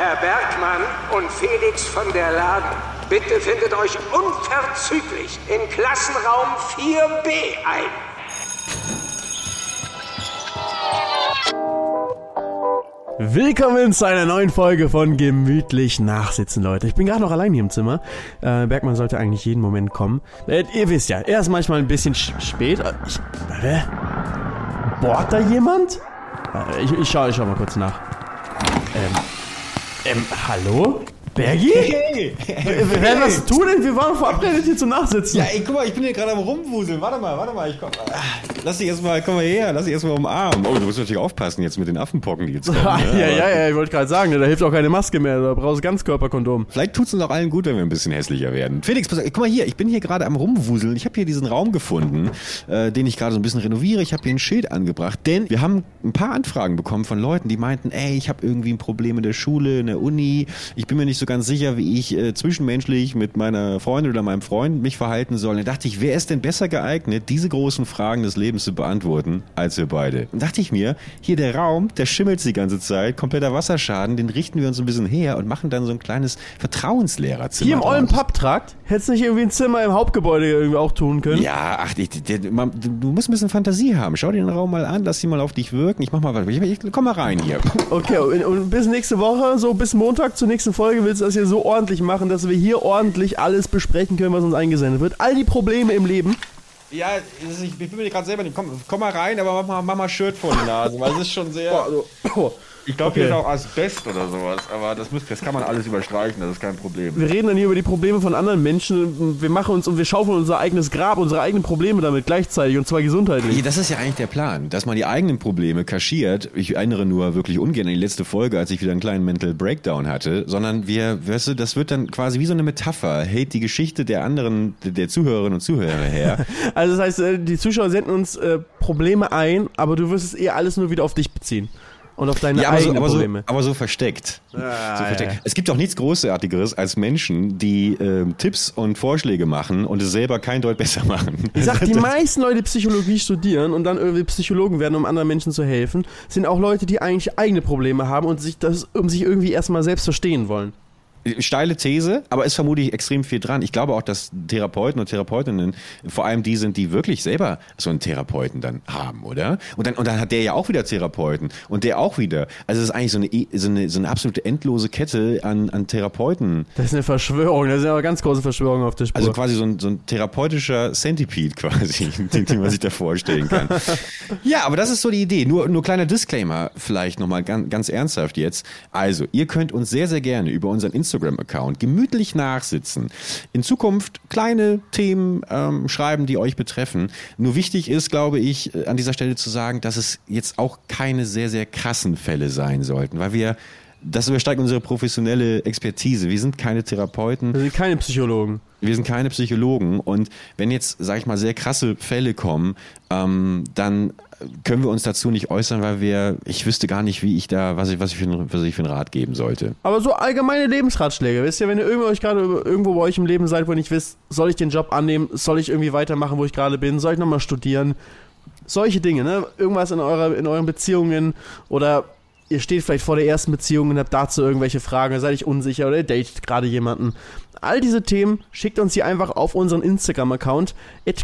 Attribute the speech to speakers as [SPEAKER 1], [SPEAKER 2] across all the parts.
[SPEAKER 1] Herr Bergmann und Felix von der Laden, bitte findet euch unverzüglich in Klassenraum 4b ein.
[SPEAKER 2] Willkommen zu einer neuen Folge von Gemütlich Nachsitzen, Leute. Ich bin gerade noch allein hier im Zimmer. Äh, Bergmann sollte eigentlich jeden Moment kommen. Äh, ihr wisst ja, er ist manchmal ein bisschen spät. Äh, ich, warte. Bohrt da jemand? Äh, ich, ich, schau, ich schau mal kurz nach. Ähm, hallo? Bergi? Hey! Wir werden was tun, denn wir waren verabredet hier zum Nachsitzen.
[SPEAKER 3] Ja, ey, guck mal, ich bin hier gerade am Rumwuseln. Warte mal, warte mal, ich komm. Lass dich erstmal, komm mal her, lass dich erstmal umarmen. Oh, du musst natürlich aufpassen jetzt mit den Affenpocken, die jetzt kommen.
[SPEAKER 2] Ne? ja, ja, ja, ich wollte gerade sagen, da hilft auch keine Maske mehr, da brauchst du Ganzkörperkondom.
[SPEAKER 3] Vielleicht tut's uns auch allen gut, wenn wir ein bisschen hässlicher werden. Felix, pass, guck mal hier, ich bin hier gerade am Rumwuseln. Ich habe hier diesen Raum gefunden, äh, den ich gerade so ein bisschen renoviere. Ich habe hier ein Schild angebracht, denn wir haben ein paar Anfragen bekommen von Leuten, die meinten, ey, ich habe irgendwie ein Problem in der Schule, in der Uni. Ich bin mir nicht so ganz sicher, wie ich äh, zwischenmenschlich mit meiner Freundin oder meinem Freund mich verhalten soll. Da dachte ich, wer ist denn besser geeignet, diese großen Fragen des Lebens zu beantworten, als wir beide? Und dachte ich mir, hier der Raum, der schimmelt die ganze Zeit, kompletter Wasserschaden, den richten wir uns ein bisschen her und machen dann so ein kleines Vertrauenslehrerzimmer.
[SPEAKER 2] Hier im ollen Papptrakt? Hättest du nicht irgendwie ein Zimmer im Hauptgebäude irgendwie auch tun können?
[SPEAKER 3] Ja, ach, ich, der, man, du musst ein bisschen Fantasie haben. Schau dir den Raum mal an, lass ihn mal auf dich wirken. Ich mach mal was. Ich, ich, komm mal rein hier.
[SPEAKER 2] Okay, und, und bis nächste Woche, so bis Montag zur nächsten Folge willst das hier so ordentlich machen, dass wir hier ordentlich alles besprechen können, was uns eingesendet wird. All die Probleme im Leben.
[SPEAKER 3] Ja, ich bin mir gerade selber nicht. Komm, komm mal rein, aber mach mal, mach mal Shirt vor die Nase, weil es ist schon sehr. Boah, also, oh. Ich glaube, okay. hier ist auch Asbest oder sowas, aber das, muss, das kann man alles überstreichen, das ist kein Problem.
[SPEAKER 2] Wir reden dann hier über die Probleme von anderen Menschen. Wir machen uns und wir schaufeln unser eigenes Grab, unsere eigenen Probleme damit gleichzeitig und zwar gesundheitlich.
[SPEAKER 3] Das ist ja eigentlich der Plan, dass man die eigenen Probleme kaschiert. Ich erinnere nur wirklich ungern an die letzte Folge, als ich wieder einen kleinen Mental Breakdown hatte, sondern wir, weißt du, das wird dann quasi wie so eine Metapher, hält die Geschichte der anderen, der Zuhörerinnen und Zuhörer her.
[SPEAKER 2] also das heißt, äh, die Zuschauer senden uns äh, Probleme ein, aber du wirst es eher alles nur wieder auf dich beziehen und auf deine ja, eigenen
[SPEAKER 3] so, aber
[SPEAKER 2] Probleme.
[SPEAKER 3] So, aber so versteckt. Ah, so versteckt. Ja. Es gibt auch nichts Großartigeres als Menschen, die äh, Tipps und Vorschläge machen und es selber kein Deut besser machen.
[SPEAKER 2] Ich sag, die meisten Leute, die Psychologie studieren und dann irgendwie Psychologen werden, um anderen Menschen zu helfen, sind auch Leute, die eigentlich eigene Probleme haben und sich das, um sich irgendwie erstmal selbst verstehen wollen
[SPEAKER 3] steile These, aber ist vermutlich extrem viel dran. Ich glaube auch, dass Therapeuten und Therapeutinnen vor allem die sind, die wirklich selber so einen Therapeuten dann haben, oder? Und dann, und dann hat der ja auch wieder Therapeuten und der auch wieder. Also es ist eigentlich so eine, so eine, so eine absolute endlose Kette an, an Therapeuten.
[SPEAKER 2] Das ist eine Verschwörung, das ist ja eine ganz große Verschwörung auf der Spur.
[SPEAKER 3] Also quasi so ein, so ein therapeutischer Centipede quasi, den, den man sich da vorstellen kann. ja, aber das ist so die Idee. Nur, nur kleiner Disclaimer vielleicht nochmal ganz, ganz ernsthaft jetzt. Also, ihr könnt uns sehr, sehr gerne über unseren Instagram Instagram-Account gemütlich nachsitzen. In Zukunft kleine Themen ähm, schreiben, die euch betreffen. Nur wichtig ist, glaube ich, äh, an dieser Stelle zu sagen, dass es jetzt auch keine sehr, sehr krassen Fälle sein sollten, weil wir das übersteigt unsere professionelle Expertise. Wir sind keine Therapeuten.
[SPEAKER 2] Wir sind keine Psychologen.
[SPEAKER 3] Wir sind keine Psychologen. Und wenn jetzt, sag ich mal, sehr krasse Fälle kommen, ähm, dann können wir uns dazu nicht äußern, weil wir, ich wüsste gar nicht, wie ich da, was ich, was ich, für, ein, was ich für einen Rat geben sollte.
[SPEAKER 2] Aber so allgemeine Lebensratschläge, wisst ihr, wenn ihr irgendwo, euch gerade irgendwo bei euch im Leben seid, wo ihr nicht wisst, soll ich den Job annehmen, soll ich irgendwie weitermachen, wo ich gerade bin, soll ich nochmal studieren? Solche Dinge, ne? Irgendwas in, eurer, in euren Beziehungen oder ihr steht vielleicht vor der ersten Beziehung und habt dazu irgendwelche Fragen, seid ihr unsicher oder ihr datet gerade jemanden. All diese Themen schickt uns hier einfach auf unseren Instagram-Account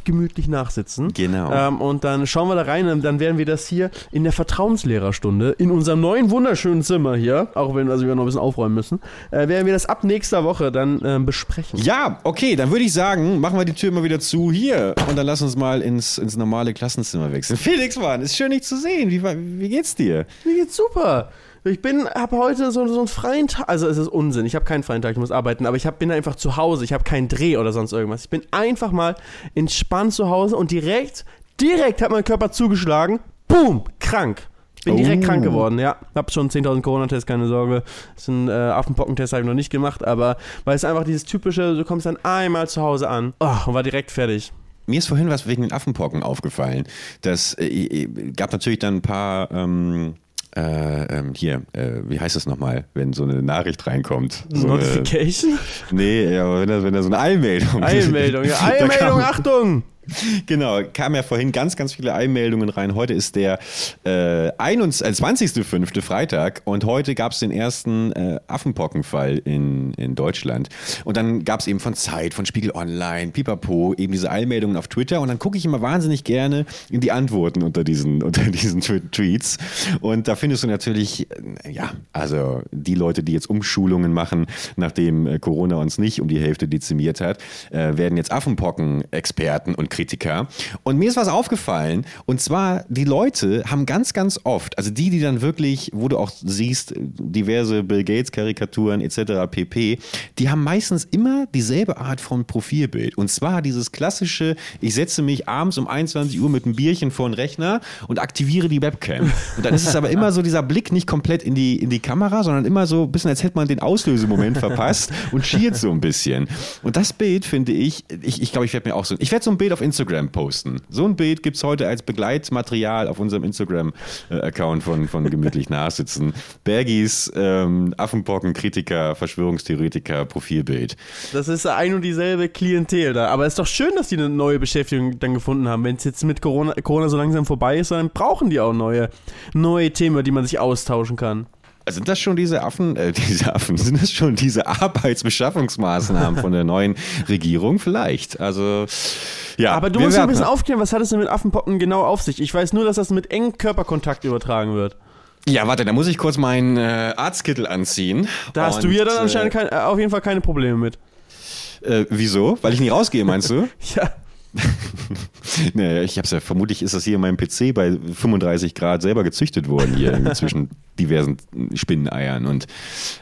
[SPEAKER 2] gemütlich nachsitzen.
[SPEAKER 3] Genau.
[SPEAKER 2] Ähm, und dann schauen wir da rein und dann werden wir das hier in der Vertrauenslehrerstunde in unserem neuen wunderschönen Zimmer hier, auch wenn also wir noch ein bisschen aufräumen müssen, äh, werden wir das ab nächster Woche dann äh, besprechen.
[SPEAKER 3] Ja, okay, dann würde ich sagen, machen wir die Tür mal wieder zu hier und dann lass uns mal ins, ins normale Klassenzimmer wechseln. Felix, Mann, ist schön, dich zu sehen. Wie, wie geht's dir?
[SPEAKER 2] Mir geht's super. Ich bin, habe heute so, so einen freien Tag. Also es ist Unsinn. Ich habe keinen freien Tag, ich muss arbeiten, aber ich hab, bin einfach zu Hause. Ich habe keinen Dreh oder sonst irgendwas. Ich bin einfach mal entspannt zu Hause und direkt, direkt hat mein Körper zugeschlagen. Boom, krank. Bin direkt oh. krank geworden, ja. Hab schon 10.000 Corona-Tests, keine Sorge. Das ist ein äh, Affenpockentest, habe ich noch nicht gemacht, aber weil es einfach dieses typische, du kommst dann einmal zu Hause an oh, und war direkt fertig.
[SPEAKER 3] Mir ist vorhin was wegen den Affenpocken aufgefallen. Das äh, äh gab natürlich dann ein paar ähm, äh, ähm, hier, äh, wie heißt das nochmal, wenn so eine Nachricht reinkommt? So
[SPEAKER 2] Notification?
[SPEAKER 3] Eine, nee, ja, wenn da, wenn da so eine Eilmeldung
[SPEAKER 2] Eilmeldung, ja. Eilmeldung, Achtung!
[SPEAKER 3] Genau, kam ja vorhin ganz, ganz viele Einmeldungen rein. Heute ist der äh, 21.05. Freitag und heute gab es den ersten äh, Affenpockenfall in, in Deutschland. Und dann gab es eben von Zeit, von Spiegel Online, Pipapo, eben diese Einmeldungen auf Twitter. Und dann gucke ich immer wahnsinnig gerne in die Antworten unter diesen, unter diesen Tweets. Und da findest du natürlich, äh, ja, also die Leute, die jetzt Umschulungen machen, nachdem äh, Corona uns nicht um die Hälfte dezimiert hat, äh, werden jetzt Affenpocken-Experten und Kritiker. Und mir ist was aufgefallen, und zwar, die Leute haben ganz, ganz oft, also die, die dann wirklich, wo du auch siehst, diverse Bill Gates-Karikaturen etc. pp., die haben meistens immer dieselbe Art von Profilbild. Und zwar dieses klassische, ich setze mich abends um 21 Uhr mit einem Bierchen vor den Rechner und aktiviere die Webcam. Und dann ist es aber immer so dieser Blick nicht komplett in die, in die Kamera, sondern immer so ein bisschen, als hätte man den Auslösemoment verpasst und schiert so ein bisschen. Und das Bild finde ich, ich, ich glaube, ich werde mir auch so, ich werde so ein Bild auf Instagram posten. So ein Bild gibt es heute als Begleitmaterial auf unserem Instagram-Account von, von Gemütlich Nachsitzen. Bergis, ähm, Affenpocken, Kritiker, Verschwörungstheoretiker, Profilbild.
[SPEAKER 2] Das ist ein und dieselbe Klientel da. Aber es ist doch schön, dass die eine neue Beschäftigung dann gefunden haben. Wenn es jetzt mit Corona, Corona so langsam vorbei ist, dann brauchen die auch neue, neue Themen, die man sich austauschen kann.
[SPEAKER 3] Sind das schon diese Affen, äh, diese Affen, sind das schon diese Arbeitsbeschaffungsmaßnahmen von der neuen Regierung? Vielleicht. Also, ja.
[SPEAKER 2] Aber du musst ein bisschen aufklären, was hat es denn mit Affenpocken genau auf sich? Ich weiß nur, dass das mit engem Körperkontakt übertragen wird.
[SPEAKER 3] Ja, warte, da muss ich kurz meinen äh, Arztkittel anziehen.
[SPEAKER 2] Da hast du ja dann anscheinend kein, äh, auf jeden Fall keine Probleme mit.
[SPEAKER 3] Äh, wieso? Weil ich nie rausgehe, meinst du?
[SPEAKER 2] ja.
[SPEAKER 3] naja, ich hab's ja, vermutlich ist das hier in meinem PC bei 35 Grad selber gezüchtet worden, hier zwischen diversen Spinneneiern und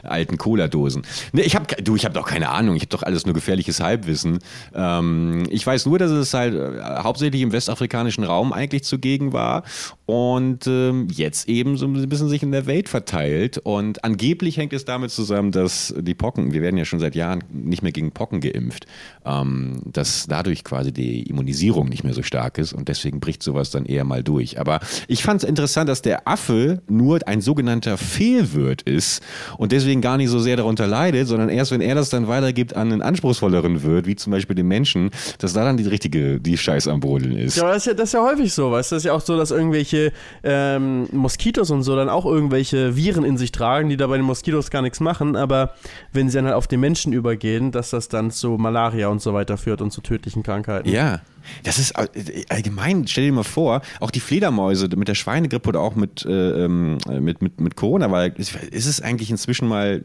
[SPEAKER 3] alten Cola-Dosen. Nee, ich hab, du, ich habe doch keine Ahnung, ich habe doch alles nur gefährliches Halbwissen. Ähm, ich weiß nur, dass es halt äh, hauptsächlich im westafrikanischen Raum eigentlich zugegen war und ähm, jetzt eben so ein bisschen sich in der Welt verteilt. Und angeblich hängt es damit zusammen, dass die Pocken, wir werden ja schon seit Jahren nicht mehr gegen Pocken geimpft, ähm, dass dadurch quasi die Immunisierung nicht mehr so stark ist und deswegen bricht sowas dann eher mal durch. Aber ich fand es interessant, dass der Affe nur ein sogenannter Fehlwirt ist und deswegen gar nicht so sehr darunter leidet, sondern erst wenn er das dann weitergibt an einen anspruchsvolleren Wirt, wie zum Beispiel den Menschen, dass da dann die richtige, die Scheiß am Brodeln ist.
[SPEAKER 2] Ja, das ist ja, das ist ja häufig so, weißt du? Das ist ja auch so, dass irgendwelche ähm, Moskitos und so dann auch irgendwelche Viren in sich tragen, die da bei den Moskitos gar nichts machen, aber wenn sie dann halt auf den Menschen übergehen, dass das dann zu Malaria und so weiter führt und zu tödlichen Krankheiten.
[SPEAKER 3] Ja. Das ist äh, allgemein, stell dir mal vor, auch die Fledermäuse mit der Schweinegrippe oder auch mit, äh, ähm, mit, mit, mit Corona, weil ist es eigentlich inzwischen mal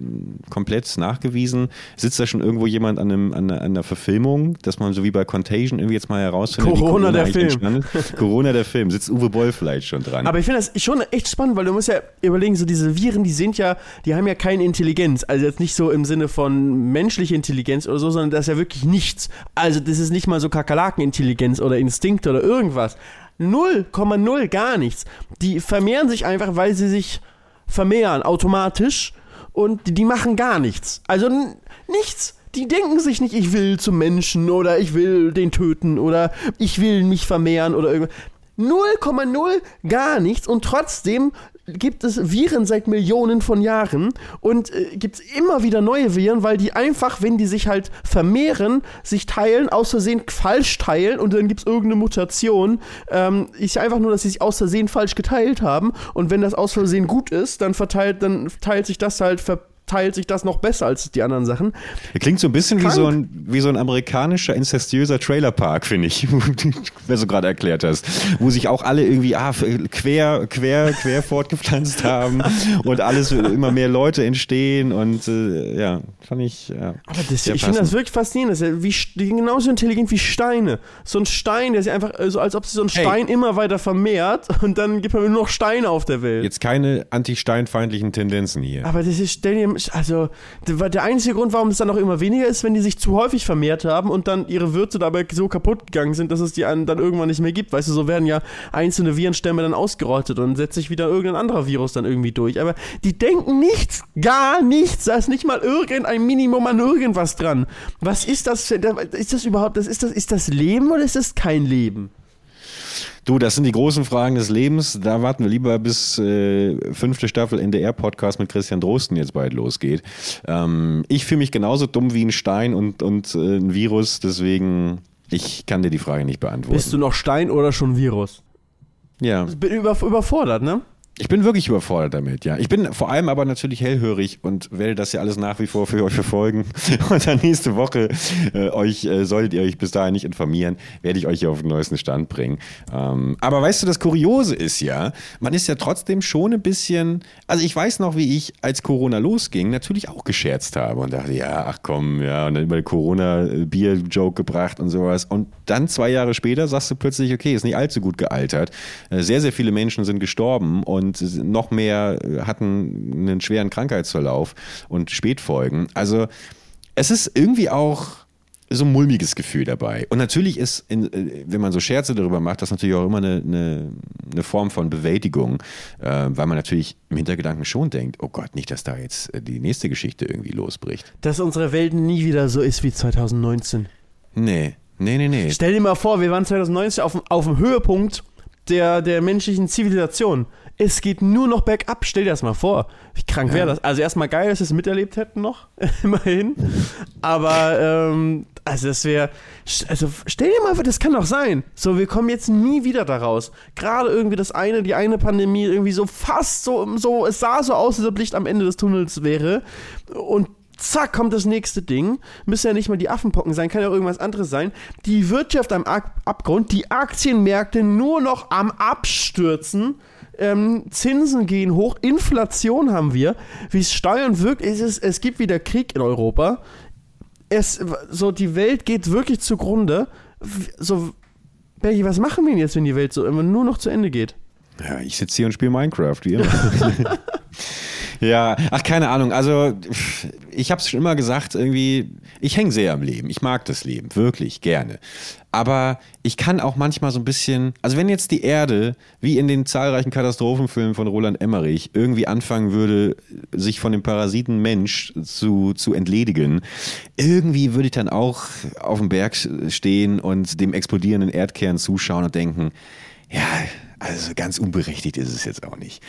[SPEAKER 3] komplett nachgewiesen? Sitzt da schon irgendwo jemand an, einem, an, einer, an einer Verfilmung, dass man so wie bei Contagion irgendwie jetzt mal herausfindet,
[SPEAKER 2] Corona, Corona der Film.
[SPEAKER 3] Corona der Film, sitzt Uwe Boll vielleicht schon dran.
[SPEAKER 2] Aber ich finde das schon echt spannend, weil du musst ja überlegen, so diese Viren, die sind ja, die haben ja keine Intelligenz. Also jetzt nicht so im Sinne von menschlicher Intelligenz oder so, sondern das ist ja wirklich nichts. Also das ist nicht mal so Kakerlakenintelligenz Intelligenz oder Instinkt oder irgendwas. 0,0 gar nichts. Die vermehren sich einfach, weil sie sich vermehren automatisch und die, die machen gar nichts. Also nichts. Die denken sich nicht, ich will zum Menschen oder ich will den töten oder ich will mich vermehren oder irgendwas. 0,0 gar nichts und trotzdem gibt es Viren seit Millionen von Jahren und äh, gibt es immer wieder neue Viren, weil die einfach, wenn die sich halt vermehren, sich teilen, aus Versehen falsch teilen und dann gibt es irgendeine Mutation. Ähm, ist einfach nur, dass sie sich aus Versehen falsch geteilt haben und wenn das aus Versehen gut ist, dann verteilt, dann teilt sich das halt ver teilt sich das noch besser als die anderen Sachen.
[SPEAKER 3] Klingt so ein bisschen wie so ein, wie so ein amerikanischer inzestiöser Trailerpark, finde ich, wer so gerade erklärt hast, wo sich auch alle irgendwie ah, quer, quer, quer fortgepflanzt haben und alles immer mehr Leute entstehen und äh, ja, fand ich. Ja,
[SPEAKER 2] Aber das, ich finde das wirklich faszinierend. Das ist wie, genauso intelligent wie Steine. So ein Stein, der sich einfach so, als ob sich so ein Stein hey. immer weiter vermehrt und dann gibt man nur noch Steine auf der Welt.
[SPEAKER 3] Jetzt keine anti-steinfeindlichen Tendenzen hier.
[SPEAKER 2] Aber das ist, stell dir also der einzige Grund, warum es dann noch immer weniger ist, wenn die sich zu häufig vermehrt haben und dann ihre Würze dabei so kaputt gegangen sind, dass es die dann irgendwann nicht mehr gibt. Weißt du, so werden ja einzelne Virenstämme dann ausgerottet und setzt sich wieder irgendein anderer Virus dann irgendwie durch. Aber die denken nichts, gar nichts. Da ist nicht mal irgendein Minimum an irgendwas dran. Was ist das? Ist das überhaupt, ist das, ist das Leben oder ist das kein Leben?
[SPEAKER 3] Du, das sind die großen Fragen des Lebens. Da warten wir lieber bis äh, fünfte Staffel NDR-Podcast mit Christian Drosten jetzt bald losgeht. Ähm, ich fühle mich genauso dumm wie ein Stein und, und äh, ein Virus, deswegen Ich kann dir die Frage nicht beantworten.
[SPEAKER 2] Bist du noch Stein oder schon Virus?
[SPEAKER 3] ja.
[SPEAKER 2] Bin über, überfordert, ne?
[SPEAKER 3] Ich bin wirklich überfordert damit, ja. Ich bin vor allem aber natürlich hellhörig und werde das ja alles nach wie vor für euch verfolgen. Und dann nächste Woche äh, euch, äh, solltet ihr euch bis dahin nicht informieren, werde ich euch hier auf den neuesten Stand bringen. Ähm, aber weißt du, das Kuriose ist ja, man ist ja trotzdem schon ein bisschen, also ich weiß noch, wie ich, als Corona losging, natürlich auch gescherzt habe und dachte, ja, ach komm, ja, und dann über Corona-Bier-Joke gebracht und sowas. Und dann zwei Jahre später sagst du plötzlich, okay, ist nicht allzu gut gealtert. Äh, Sehr, sehr viele Menschen sind gestorben und noch mehr äh, hatten einen schweren Krankheitsverlauf und Spätfolgen. Also es ist irgendwie auch so ein mulmiges Gefühl dabei. Und natürlich ist, in, äh, wenn man so Scherze darüber macht, das natürlich auch immer eine, eine, eine Form von Bewältigung, äh, weil man natürlich im Hintergedanken schon denkt, oh Gott, nicht, dass da jetzt äh, die nächste Geschichte irgendwie losbricht.
[SPEAKER 2] Dass unsere Welt nie wieder so ist wie 2019.
[SPEAKER 3] Nee, nee, nee, nee.
[SPEAKER 2] Stell dir mal vor, wir waren 2019 auf, dem- auf dem Höhepunkt der, der menschlichen Zivilisation. Es geht nur noch bergab. Stell dir das mal vor. Wie krank wäre das? Also erstmal geil, dass wir es miterlebt hätten noch, immerhin. Aber ähm, also das wäre, also stell dir mal vor, das kann doch sein. So, wir kommen jetzt nie wieder da raus. Gerade irgendwie das eine, die eine Pandemie irgendwie so fast so, so, es sah so aus, als ob Licht am Ende des Tunnels wäre. Und zack, kommt das nächste Ding. Müssen ja nicht mal die Affenpocken sein, kann ja auch irgendwas anderes sein. Die Wirtschaft am Ab Abgrund, die Aktienmärkte nur noch am Abstürzen. Ähm, Zinsen gehen hoch, Inflation haben wir. Wie es Steuern wirkt, ist es, es gibt wieder Krieg in Europa. Es, so, die Welt geht wirklich zugrunde. So, Bergi, was machen wir denn jetzt, wenn die Welt so immer nur noch zu Ende geht?
[SPEAKER 3] Ja, ich sitze hier und spiele Minecraft, wie immer. ja, ach, keine Ahnung. Also, ich habe es schon immer gesagt, irgendwie, ich hänge sehr am Leben. Ich mag das Leben, wirklich, gerne. Aber ich kann auch manchmal so ein bisschen, also wenn jetzt die Erde, wie in den zahlreichen Katastrophenfilmen von Roland Emmerich, irgendwie anfangen würde, sich von dem Parasiten Mensch zu, zu entledigen, irgendwie würde ich dann auch auf dem Berg stehen und dem explodierenden Erdkern zuschauen und denken, ja, also ganz unberechtigt ist es jetzt auch nicht.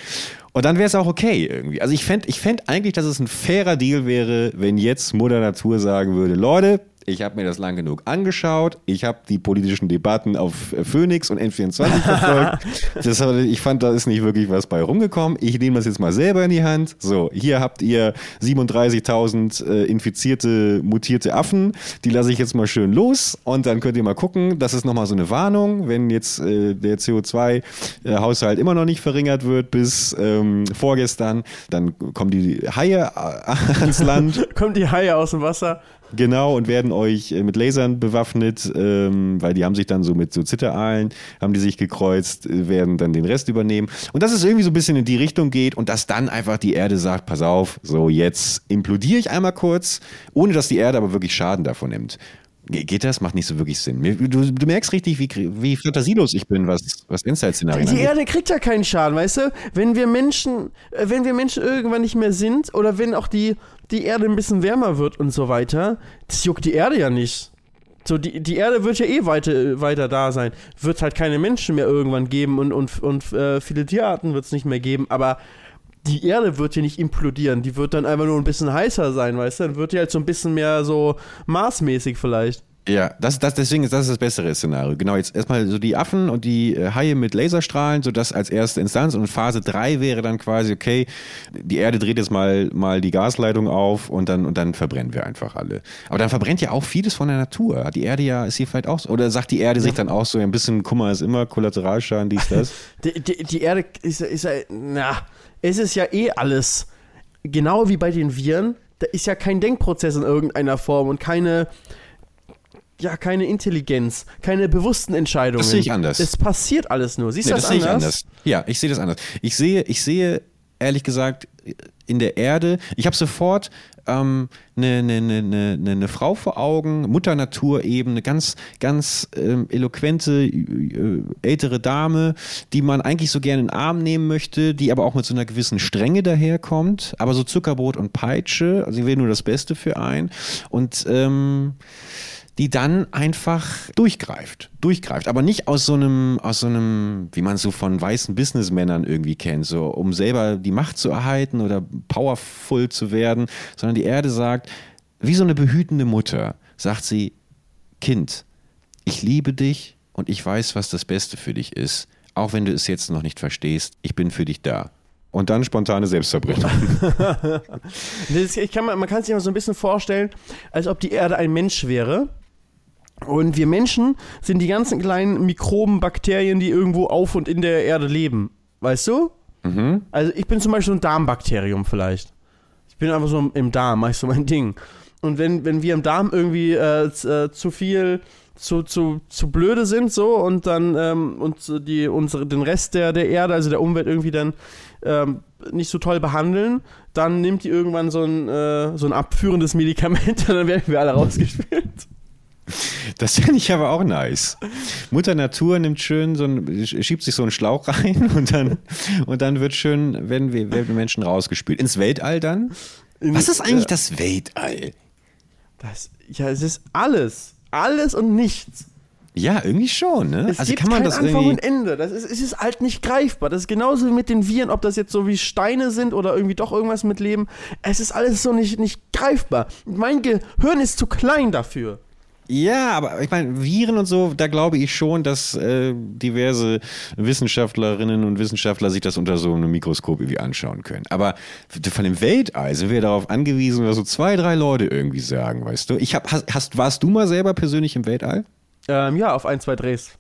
[SPEAKER 3] Und dann wäre es auch okay irgendwie. Also ich fände ich fänd eigentlich, dass es ein fairer Deal wäre, wenn jetzt Mutter Natur sagen würde, Leute, ich habe mir das lang genug angeschaut, ich habe die politischen Debatten auf äh, Phoenix und N24 verfolgt. Das, ich fand, da ist nicht wirklich was bei rumgekommen. Ich nehme das jetzt mal selber in die Hand. So, hier habt ihr 37.000 äh, infizierte, mutierte Affen. Die lasse ich jetzt mal schön los und dann könnt ihr mal gucken. Das ist nochmal so eine Warnung, wenn jetzt äh, der CO2-Haushalt immer noch nicht verringert wird bis ähm, vorgestern, dann kommen die Haie äh, ans Land.
[SPEAKER 2] Kommt die Haie aus dem Wasser?
[SPEAKER 3] Genau, und werden euch äh, mit Lasern bewaffnet, ähm, weil die haben sich dann so mit so Zitteraalen, haben die sich gekreuzt, äh, werden dann den Rest übernehmen. Und dass es irgendwie so ein bisschen in die Richtung geht und dass dann einfach die Erde sagt, pass auf, so jetzt implodiere ich einmal kurz, ohne dass die Erde aber wirklich Schaden davon nimmt. Ge- Geht das? Macht nicht so wirklich Sinn. Du, du merkst richtig, wie, wie fantasielos ich bin, was, was Endzeit-Szenarien
[SPEAKER 2] Die. Erde kriegt ja keinen Schaden, weißt du? Wenn wir Menschen, äh, wenn wir Menschen irgendwann nicht mehr sind oder wenn auch die, die Erde ein bisschen wärmer wird und so weiter, das juckt die Erde ja nicht. So, die, die Erde wird ja eh weiter, weiter da sein. Wird halt keine Menschen mehr irgendwann geben und, und, und äh, viele Tierarten wird es nicht mehr geben, aber die Erde wird ja nicht implodieren, die wird dann einfach nur ein bisschen heißer sein, weißt du? Dann wird die halt so ein bisschen mehr so maßmäßig vielleicht.
[SPEAKER 3] Ja, das, das, deswegen ist das das bessere Szenario. Genau, jetzt erstmal so die Affen und die äh, Haie mit Laserstrahlen, so das als erste Instanz. Und Phase 3 wäre dann quasi, okay, die Erde dreht jetzt mal, mal die Gasleitung auf und dann, und dann verbrennen wir einfach alle. Aber dann verbrennt ja auch vieles von der Natur. Hat die Erde ja, ist hier vielleicht auch so, oder sagt die Erde sich dann auch so, ein bisschen Kummer ist immer, Kollateralschaden, dies, das?
[SPEAKER 2] Die, die, die Erde ist, ist ja, na, es ist ja eh alles. Genau wie bei den Viren, da ist ja kein Denkprozess in irgendeiner Form und keine, ja, keine Intelligenz, keine bewussten Entscheidungen.
[SPEAKER 3] Das sehe ich anders.
[SPEAKER 2] Es passiert alles nur. Siehst
[SPEAKER 3] Nee,
[SPEAKER 2] du
[SPEAKER 3] das
[SPEAKER 2] das,
[SPEAKER 3] sehe ich
[SPEAKER 2] anders?
[SPEAKER 3] anders. Ja, ich sehe das anders. Ich sehe, ich sehe ehrlich gesagt in der Erde, ich habe sofort ähm, eine, ne, ne, ne, ne, ne Frau vor Augen, Mutter Natur eben, eine ganz, ganz ähm, eloquente äh, ältere Dame, die man eigentlich so gerne in den Arm nehmen möchte, die aber auch mit so einer gewissen Strenge daherkommt, aber so Zuckerbrot und Peitsche, also sie will nur das Beste für einen und ähm, die dann einfach durchgreift. Durchgreift. Aber nicht aus so einem, aus so einem, wie man es so von weißen Businessmännern irgendwie kennt, so um selber die Macht zu erhalten oder powerful zu werden, sondern die Erde sagt, wie so eine behütende Mutter, sagt sie, Kind, ich liebe dich und ich weiß, was das Beste für dich ist. Auch wenn du es jetzt noch nicht verstehst, ich bin für dich da. Und dann spontane Selbstverbrennung.
[SPEAKER 2] Kann, man kann sich immer so ein bisschen vorstellen, als ob die Erde ein Mensch wäre. Und wir Menschen sind die ganzen kleinen Mikroben, Bakterien, die irgendwo auf und in der Erde leben. Weißt du? Also ich bin zum Beispiel ein Darmbakterium vielleicht. Ich bin einfach so im Darm, mach ich so mein Ding. Und wenn, wenn wir im Darm irgendwie äh, äh, zu viel, zu, zu, zu blöde sind, so, und dann ähm, uns die, unsere, den Rest der, der Erde, also der Umwelt irgendwie dann ähm, nicht so toll behandeln, dann nimmt die irgendwann so ein, äh, so ein abführendes Medikament und dann werden wir alle rausgespielt.
[SPEAKER 3] Das finde ich aber auch nice. Mutter Natur nimmt schön so ein, schiebt sich so einen Schlauch rein und dann, und dann wird schön, werden wir, werden Menschen rausgespült. Ins Weltall dann? Was ist eigentlich das Weltall?
[SPEAKER 2] Das, ja, es ist alles. Alles und nichts.
[SPEAKER 3] Ja, irgendwie schon, ne?
[SPEAKER 2] Es
[SPEAKER 3] also
[SPEAKER 2] gibt
[SPEAKER 3] kann man
[SPEAKER 2] kein
[SPEAKER 3] das
[SPEAKER 2] Anfang
[SPEAKER 3] irgendwie.
[SPEAKER 2] und Ende. Das ist, es ist halt nicht greifbar. Das ist genauso wie mit den Viren, ob das jetzt so wie Steine sind oder irgendwie doch irgendwas mit Leben. Es ist alles so nicht, nicht greifbar. Mein Gehirn ist zu klein dafür.
[SPEAKER 3] Ja, aber ich meine, Viren und so, da glaube ich schon, dass äh, diverse Wissenschaftlerinnen und Wissenschaftler sich das unter so einem Mikroskop irgendwie anschauen können. Aber von dem Weltall sind wir darauf angewiesen, was so zwei, drei Leute irgendwie sagen, weißt du? Ich hab, hast, hast, warst du mal selber persönlich im Weltall?
[SPEAKER 2] Ähm, ja, auf ein, zwei Drehs.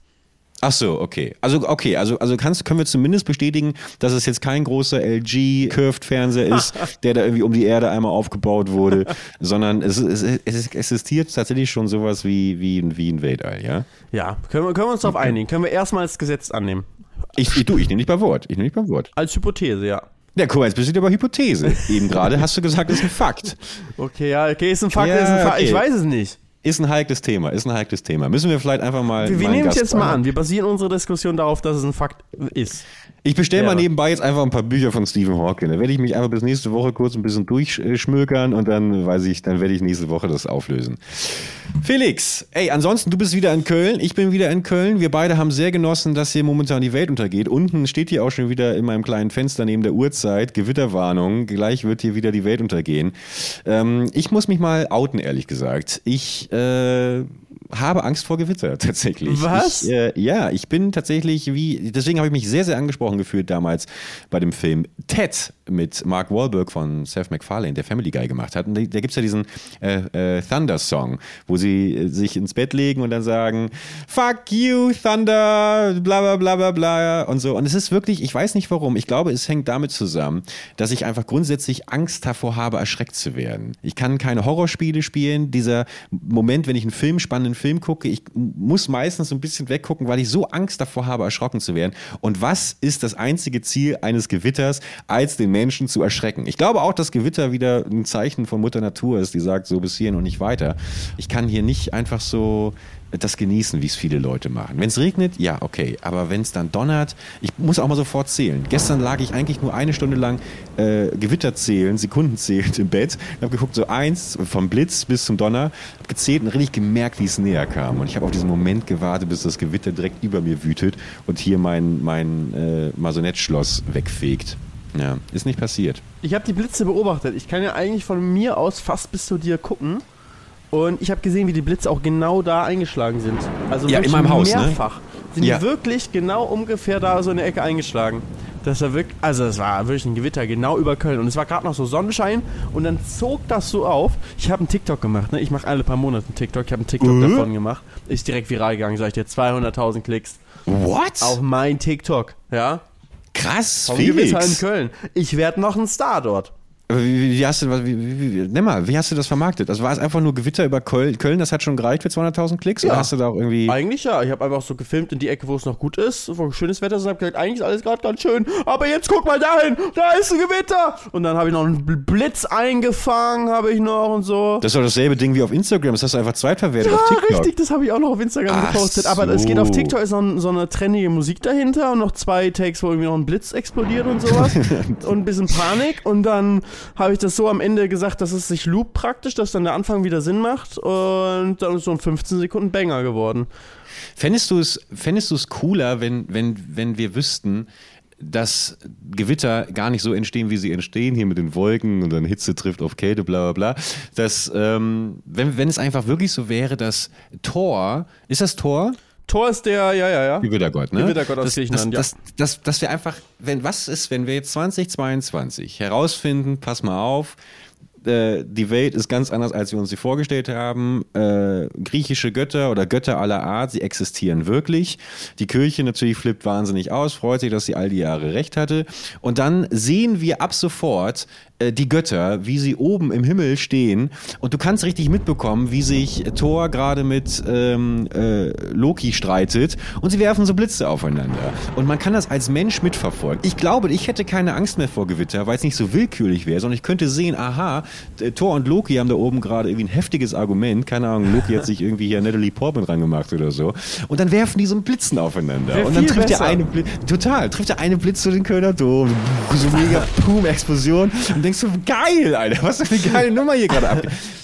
[SPEAKER 3] Ach so, okay. Also okay, also also kannst können wir zumindest bestätigen, dass es jetzt kein großer LG Curved Fernseher ist, der da irgendwie um die Erde einmal aufgebaut wurde, sondern es, es, es existiert tatsächlich schon sowas wie wie ein, wie ein Weltall, ja?
[SPEAKER 2] Ja, können wir, können wir uns darauf einigen. Können wir erstmal als Gesetz annehmen.
[SPEAKER 3] Ich, ich du, ich nehme nicht bei Wort. Ich nehme nicht bei Wort.
[SPEAKER 2] Als Hypothese, ja.
[SPEAKER 3] Ja, guck mal, jetzt bist du wieder bei Hypothese. Eben gerade hast du gesagt, das ist ein Fakt.
[SPEAKER 2] Okay, ja, okay, ist ein Fakt,
[SPEAKER 3] Ja,
[SPEAKER 2] ist ein Fakt.
[SPEAKER 3] okay.
[SPEAKER 2] Ich weiß es nicht.
[SPEAKER 3] Ist ein heikles Thema, ist ein heikles Thema. Müssen wir vielleicht einfach mal.
[SPEAKER 2] Wir, wir nehmen es jetzt mal an. Wir basieren unsere Diskussion darauf, dass es ein Fakt ist.
[SPEAKER 3] Ich bestelle mal
[SPEAKER 2] Ja.
[SPEAKER 3] nebenbei jetzt einfach ein paar Bücher von Stephen Hawking. Da werde ich mich einfach bis nächste Woche kurz ein bisschen durchschmökern und dann weiß ich, dann werde ich nächste Woche das auflösen. Felix, ey, ansonsten, du bist wieder in Köln, ich bin wieder in Köln. Wir beide haben sehr genossen, dass hier momentan die Welt untergeht. Unten steht hier auch schon wieder in meinem kleinen Fenster neben der Uhrzeit Gewitterwarnung. Gleich wird hier wieder die Welt untergehen. Ähm, ich muss mich mal outen, ehrlich gesagt. Ich äh, habe Angst vor Gewitter tatsächlich.
[SPEAKER 2] Was?
[SPEAKER 3] Ich, äh, ja, ich bin tatsächlich wie, deswegen habe ich mich sehr, sehr angesprochen gefühlt damals bei dem Film Ted mit Mark Wahlberg von Seth MacFarlane, der Family Guy gemacht hat. Und da, gibt es ja diesen äh, äh, Thunder-Song, wo sie äh, sich ins Bett legen und dann sagen, Fuck you, Thunder, bla bla bla bla bla und so. Und es ist wirklich, ich weiß nicht warum, ich glaube, es hängt damit zusammen, dass ich einfach grundsätzlich Angst davor habe, erschreckt zu werden. Ich kann keine Horrorspiele spielen. Dieser Moment, wenn ich einen Film, spannenden Film gucke, ich muss meistens so ein bisschen weggucken, weil ich so Angst davor habe, erschrocken zu werden. Und was ist das einzige Ziel eines Gewitters, als den Menschen zu erschrecken? Ich glaube auch, dass Gewitter wieder ein Zeichen von Mutter Natur ist, die sagt, so bis hierhin und nicht weiter. Ich kann hier nicht einfach so das genießen, wie es viele Leute machen. Wenn es regnet, ja, okay. Aber wenn es dann donnert, ich muss auch mal sofort zählen. Gestern lag ich eigentlich nur eine Stunde lang äh, Gewitter zählen, Sekunden zählt im Bett. Ich habe geguckt, so eins, vom Blitz bis zum Donner, habe gezählt und richtig gemerkt, wie es näher kam. Und ich habe auf diesen Moment gewartet, bis das Gewitter direkt über mir wütet und hier mein, mein äh, Masonettschloss wegfegt. Ja, ist nicht passiert.
[SPEAKER 2] Ich habe die Blitze beobachtet. Ich kann ja eigentlich von mir aus fast bis zu dir gucken. Und ich habe gesehen, wie die Blitze auch genau da eingeschlagen sind. Also
[SPEAKER 3] Ja, in meinem Haus, ne?
[SPEAKER 2] mehrfach. Sind
[SPEAKER 3] Ja.
[SPEAKER 2] die wirklich genau ungefähr da so in der Ecke eingeschlagen. Das war wirklich, also es war wirklich ein Gewitter genau über Köln. Und es war gerade noch so Sonnenschein und dann zog das so auf. Ich habe einen TikTok gemacht, ne? Ich mache alle paar Monate einen TikTok. Ich habe einen TikTok
[SPEAKER 3] Äh?
[SPEAKER 2] davon gemacht. Ist direkt viral gegangen, sag ich dir. 200.000 Klicks
[SPEAKER 3] What?
[SPEAKER 2] auf mein TikTok, ja?
[SPEAKER 3] Krass,
[SPEAKER 2] Vom Gewitter in
[SPEAKER 3] Felix.
[SPEAKER 2] Köln. Ich werde noch ein Star dort.
[SPEAKER 3] Wie, wie, hast du was, wie, wie, nimm mal, wie hast du das vermarktet? Also war es einfach nur Gewitter über Köln, Köln das hat schon gereicht für 200.000 Klicks? Oder
[SPEAKER 2] Ja.
[SPEAKER 3] hast du da auch irgendwie...
[SPEAKER 2] Eigentlich ja. Ich habe einfach so gefilmt in die Ecke, wo es noch gut ist, wo schönes Wetter ist. und hab gesagt, eigentlich ist alles gerade ganz schön. Aber jetzt guck mal dahin, da ist ein Gewitter. Und dann habe ich noch einen Bl- Blitz eingefangen, habe ich noch und so.
[SPEAKER 3] Das ist doch dasselbe Ding wie auf Instagram, das hast du einfach zweitverwertet auf
[SPEAKER 2] ja,
[SPEAKER 3] TikTok.
[SPEAKER 2] richtig, das habe ich auch noch auf Instagram
[SPEAKER 3] Ach
[SPEAKER 2] gepostet. Aber es
[SPEAKER 3] so.
[SPEAKER 2] geht auf TikTok, ist noch so eine trennige Musik dahinter und noch zwei Takes, wo irgendwie noch ein Blitz explodiert und sowas. und ein bisschen Panik. Und dann habe ich das so am Ende gesagt, dass es sich loop praktisch, dass dann der Anfang wieder Sinn macht. Und dann ist so ein 15 Sekunden Banger geworden.
[SPEAKER 3] Fändest du es, fändest du es cooler, wenn, wenn, wenn wir wüssten, dass Gewitter gar nicht so entstehen, wie sie entstehen, hier mit den Wolken und dann Hitze trifft auf Kälte, bla bla bla. Dass, ähm, wenn, wenn es einfach wirklich so wäre, dass Thor, ist das Thor?
[SPEAKER 2] Thor ist der, ja, ja, ja.
[SPEAKER 3] Gewittergott, ne?
[SPEAKER 2] Gewittergott aus
[SPEAKER 3] das,
[SPEAKER 2] Griechenland,
[SPEAKER 3] das, das, das, dass wir einfach, wenn, was ist, wenn wir jetzt 2022 herausfinden, pass mal auf, äh, die Welt ist ganz anders, als wir uns sie vorgestellt haben. Äh, griechische Götter oder Götter aller Art, sie existieren wirklich. Die Kirche natürlich flippt wahnsinnig aus, freut sich, dass sie all die Jahre recht hatte. Und dann sehen wir ab sofort äh, die Götter, wie sie oben im Himmel stehen. Und du kannst richtig mitbekommen, wie sich Thor gerade mit ähm, äh, Loki streitet. Und sie werfen so Blitze aufeinander. Und man kann das als Mensch mitverfolgen. Ich glaube, ich hätte keine Angst mehr vor Gewitter, weil es nicht so willkürlich wäre, sondern ich könnte sehen, aha, Thor und Loki haben da oben gerade irgendwie ein heftiges Argument. Keine Ahnung, Loki hat sich irgendwie hier Natalie Portman rangemacht oder so. Und dann werfen die so Blitzen aufeinander.
[SPEAKER 2] Wär
[SPEAKER 3] und dann trifft der
[SPEAKER 2] besser.
[SPEAKER 3] eine Blitz, total, trifft der eine Blitz zu den Kölner Dom. So mega Boom-Explosion. Und denkst du, geil, Alter, was für eine geile Nummer hier gerade ab.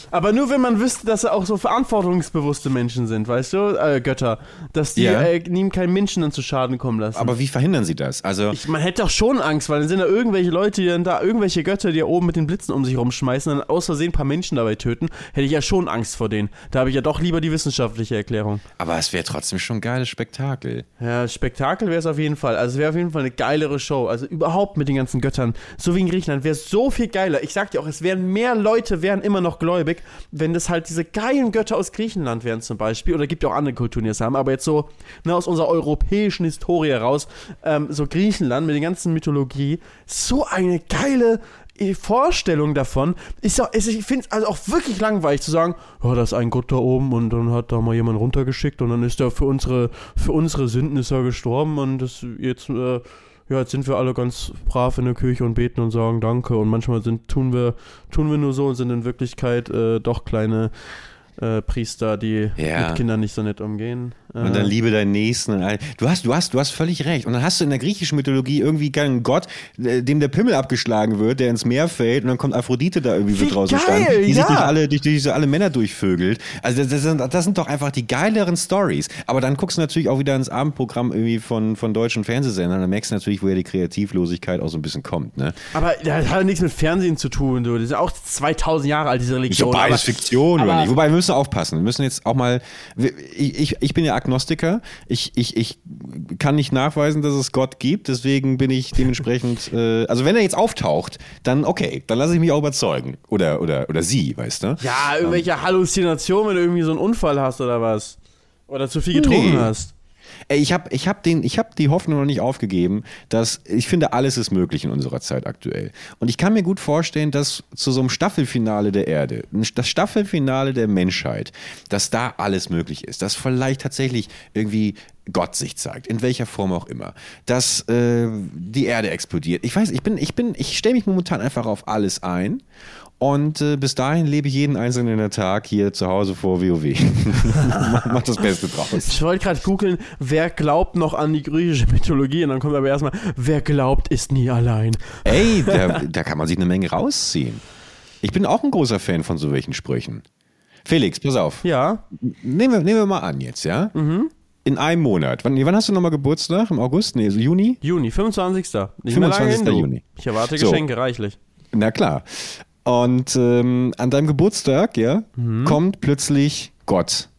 [SPEAKER 2] Aber nur wenn man wüsste, dass auch so verantwortungsbewusste Menschen sind, weißt du, äh, Götter. Dass die
[SPEAKER 3] Ja.
[SPEAKER 2] äh, nie keinen Menschen dann zu Schaden kommen lassen.
[SPEAKER 3] Aber wie verhindern sie das? Also,
[SPEAKER 2] ich, man hätte doch schon Angst, weil dann sind da irgendwelche Leute, die dann da, irgendwelche Götter, die da oben mit den Blitzen um sich rumschmeißen und dann aus Versehen ein paar Menschen dabei töten, hätte ich ja schon Angst vor denen. Da habe ich ja doch lieber die wissenschaftliche Erklärung.
[SPEAKER 3] aber es wäre trotzdem schon ein geiles Spektakel.
[SPEAKER 2] Ja, Spektakel wäre es auf jeden Fall. Also es wäre auf jeden Fall eine geilere Show. Also überhaupt mit den ganzen Göttern. So wie in Griechenland wäre es so viel geiler. Ich sag dir auch, es wären mehr Leute, wären immer noch gläubig, wenn das halt diese geilen Götter aus Griechenland wären zum Beispiel. Oder gibt ja auch andere Kulturen, die das haben. Aber jetzt so ne, aus unserer europäischen Historie heraus, ähm, so Griechenland mit der ganzen Mythologie, so eine geile äh, Vorstellung davon ist ja, ich finde es also auch wirklich langweilig zu sagen, ja, da ist ein Gott da oben und dann hat da mal jemand runtergeschickt und dann ist er für unsere, für unsere Sünden ist er gestorben und das jetzt, äh, ja, jetzt sind wir alle ganz brav in der Kirche und beten und sagen Danke und manchmal sind, tun wir, tun wir nur so und sind in Wirklichkeit äh, doch kleine äh, Priester, die
[SPEAKER 3] Ja.
[SPEAKER 2] mit Kindern nicht so nett umgehen.
[SPEAKER 3] Und dann liebe deinen Nächsten. Du hast, du hast, du hast völlig recht. Und dann hast du in der griechischen Mythologie irgendwie keinen Gott, äh, dem der Pimmel abgeschlagen wird, der ins Meer fällt und dann kommt Aphrodite da irgendwie
[SPEAKER 2] Wie
[SPEAKER 3] mit draußen
[SPEAKER 2] geil,
[SPEAKER 3] stand, die sich
[SPEAKER 2] ja.
[SPEAKER 3] durch alle, durch, durch so alle Männer durchvögelt. Also das, das, sind, das sind doch einfach die geileren Stories. Aber dann guckst du natürlich auch wieder ins Abendprogramm irgendwie von, von deutschen Fernsehsendern. Dann merkst du natürlich, woher die Kreativlosigkeit auch so ein bisschen kommt. Ne?
[SPEAKER 2] aber das hat ja nichts mit Fernsehen zu tun, du. Das ist auch 2000 Jahre alt, diese Religion.
[SPEAKER 3] doch beides
[SPEAKER 2] aber-
[SPEAKER 3] Fiktion, oder
[SPEAKER 2] aber-
[SPEAKER 3] nicht? Wobei, wir müssen aufpassen. Wir müssen jetzt auch mal. Ich, ich, ich bin ja Agnostiker. Ich, ich, ich kann nicht nachweisen, dass es Gott gibt. Deswegen bin ich dementsprechend. Äh, also, wenn er jetzt auftaucht, dann okay. Dann lasse ich mich auch überzeugen. Oder, oder, oder sie, weißt du?
[SPEAKER 2] Ja, irgendwelche Halluzinationen, wenn du irgendwie so einen Unfall hast oder was. Oder zu viel getrunken
[SPEAKER 3] Nee.
[SPEAKER 2] hast.
[SPEAKER 3] Ey, ich habe ich hab den, ich hab die Hoffnung noch nicht aufgegeben, dass ich finde, alles ist möglich in unserer Zeit aktuell. Und ich kann mir gut vorstellen, dass zu so einem Staffelfinale der Erde, das Staffelfinale der Menschheit, dass da alles möglich ist. Dass vielleicht tatsächlich irgendwie Gott sich zeigt, in welcher Form auch immer. Dass äh, die Erde explodiert. Ich weiß, ich bin, ich bin, ich stelle mich momentan einfach auf alles ein. Und äh, bis dahin lebe ich jeden einzelnen Tag hier zu Hause vor WoW. mach, das Beste draus.
[SPEAKER 2] Ich wollte gerade googeln, wer glaubt noch an die griechische Mythologie? Und dann kommt aber erstmal, wer glaubt, ist nie allein.
[SPEAKER 3] Ey, da, da kann man sich eine Menge rausziehen. Ich bin auch ein großer Fan von so welchen Sprüchen. Felix, pass auf.
[SPEAKER 2] Ja,
[SPEAKER 3] Nehmen wir, nehmen wir mal an jetzt, ja? In einem Monat. Wann, wann hast du nochmal Geburtstag? Im August? Nee, so Juni?
[SPEAKER 2] Juni, 25. Nicht mehr lange
[SPEAKER 3] 25.
[SPEAKER 2] hin.
[SPEAKER 3] Juni.
[SPEAKER 2] Ich erwarte
[SPEAKER 3] So.
[SPEAKER 2] Geschenke reichlich.
[SPEAKER 3] Na klar. Und ähm, an deinem Geburtstag, ja,
[SPEAKER 2] Mhm.
[SPEAKER 3] kommt plötzlich Gott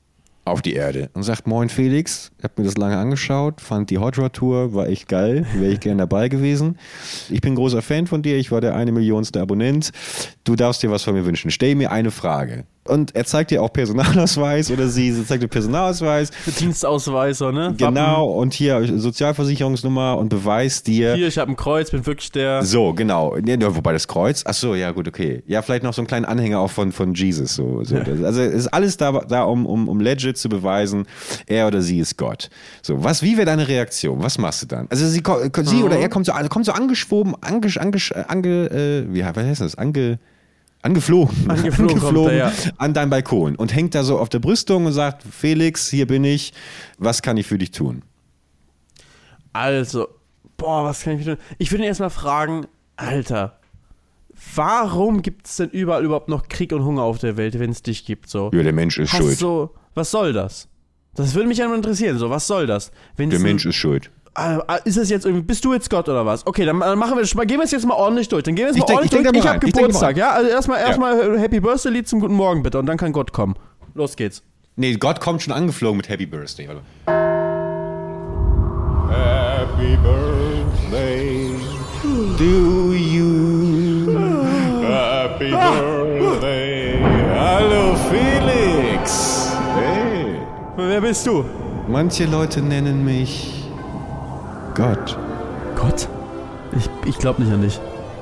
[SPEAKER 3] auf die Erde und sagt, moin Felix, ich habe mir das lange angeschaut, fand die Hot Rod Tour, war echt geil, wäre ich gern dabei gewesen. Ich bin großer Fan von dir, ich war der eine Millionste Abonnent. Du darfst dir was von mir wünschen. Stell mir eine Frage. Und er zeigt dir auch Personalausweis oder sie, sie zeigt dir Personalausweis.
[SPEAKER 2] Dienstausweis, so, ne?
[SPEAKER 3] Genau, und hier Sozialversicherungsnummer und beweist dir.
[SPEAKER 2] Wappen. Hier, ich habe ein Kreuz, bin wirklich der.
[SPEAKER 3] So, genau. Nee, wobei das Kreuz, ach so, ja, gut, okay. Ja, vielleicht noch so einen kleinen Anhänger auch von, von Jesus. So, so. Das- Also es ist alles da, da um, um, um legit zu beweisen, er oder sie ist Gott. So, was, wie wäre deine Reaktion? Was machst du dann? Also sie, sie oder er kommt so, also kommt so angeschwoben, ange, ange, ange äh, wie heißt das? Ange, angeflogen,
[SPEAKER 2] Angeflogen kommt er, ja.
[SPEAKER 3] an deinem Balkon und hängt da so auf der Brüstung und sagt, Felix, hier bin ich, was kann ich für dich tun?
[SPEAKER 2] Also, boah, was kann ich tun? Ich würde ihn erstmal fragen, Alter, warum gibt es denn überall überhaupt noch Krieg und Hunger auf der Welt, wenn es dich gibt? So?
[SPEAKER 3] Ja, der Mensch ist
[SPEAKER 2] Hast
[SPEAKER 3] schuld.
[SPEAKER 2] so, was soll das? Das würde mich einmal interessieren, so, was soll das? Wenn's
[SPEAKER 3] Der Mensch ist schuld.
[SPEAKER 2] Äh, ist es jetzt irgendwie, bist du jetzt Gott oder was? Okay, dann, dann machen wir das, mal- gehen wir es jetzt mal ordentlich durch. Dann gehen wir es
[SPEAKER 3] Ich
[SPEAKER 2] mal
[SPEAKER 3] denk-
[SPEAKER 2] ordentlich
[SPEAKER 3] ich denk
[SPEAKER 2] durch.
[SPEAKER 3] da
[SPEAKER 2] Ich
[SPEAKER 3] mal
[SPEAKER 2] habe.
[SPEAKER 3] Ich denk
[SPEAKER 2] Geburtstag,
[SPEAKER 3] mal
[SPEAKER 2] ja? Also erstmal erstmal Happy Birthday Lied zum guten Morgen bitte und dann kann Gott kommen. Los geht's.
[SPEAKER 3] Nee, Gott kommt schon angeflogen mit Happy Birthday. Warte. Happy Birthday to you. Happy Birthday. Hallo Felix. Hey.
[SPEAKER 2] Wer bist du?
[SPEAKER 3] Manche Leute nennen mich Gott.
[SPEAKER 2] Gott? Ich, ich glaube nicht an dich.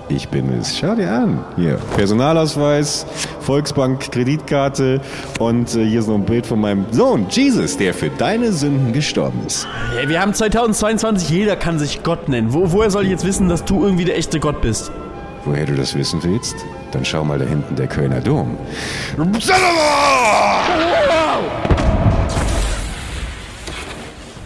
[SPEAKER 3] Ich bin es. Schau dir an. Hier, Personalausweis, Volksbank, Kreditkarte und äh, hier ist noch ein Bild von meinem Sohn, Jesus, der für deine Sünden gestorben ist.
[SPEAKER 2] Hey, wir haben 2022, jeder kann sich Gott nennen. Wo, woher soll ich jetzt wissen, dass du irgendwie der echte Gott bist?
[SPEAKER 3] Woher du das wissen willst? Dann schau mal da hinten der Kölner Dom.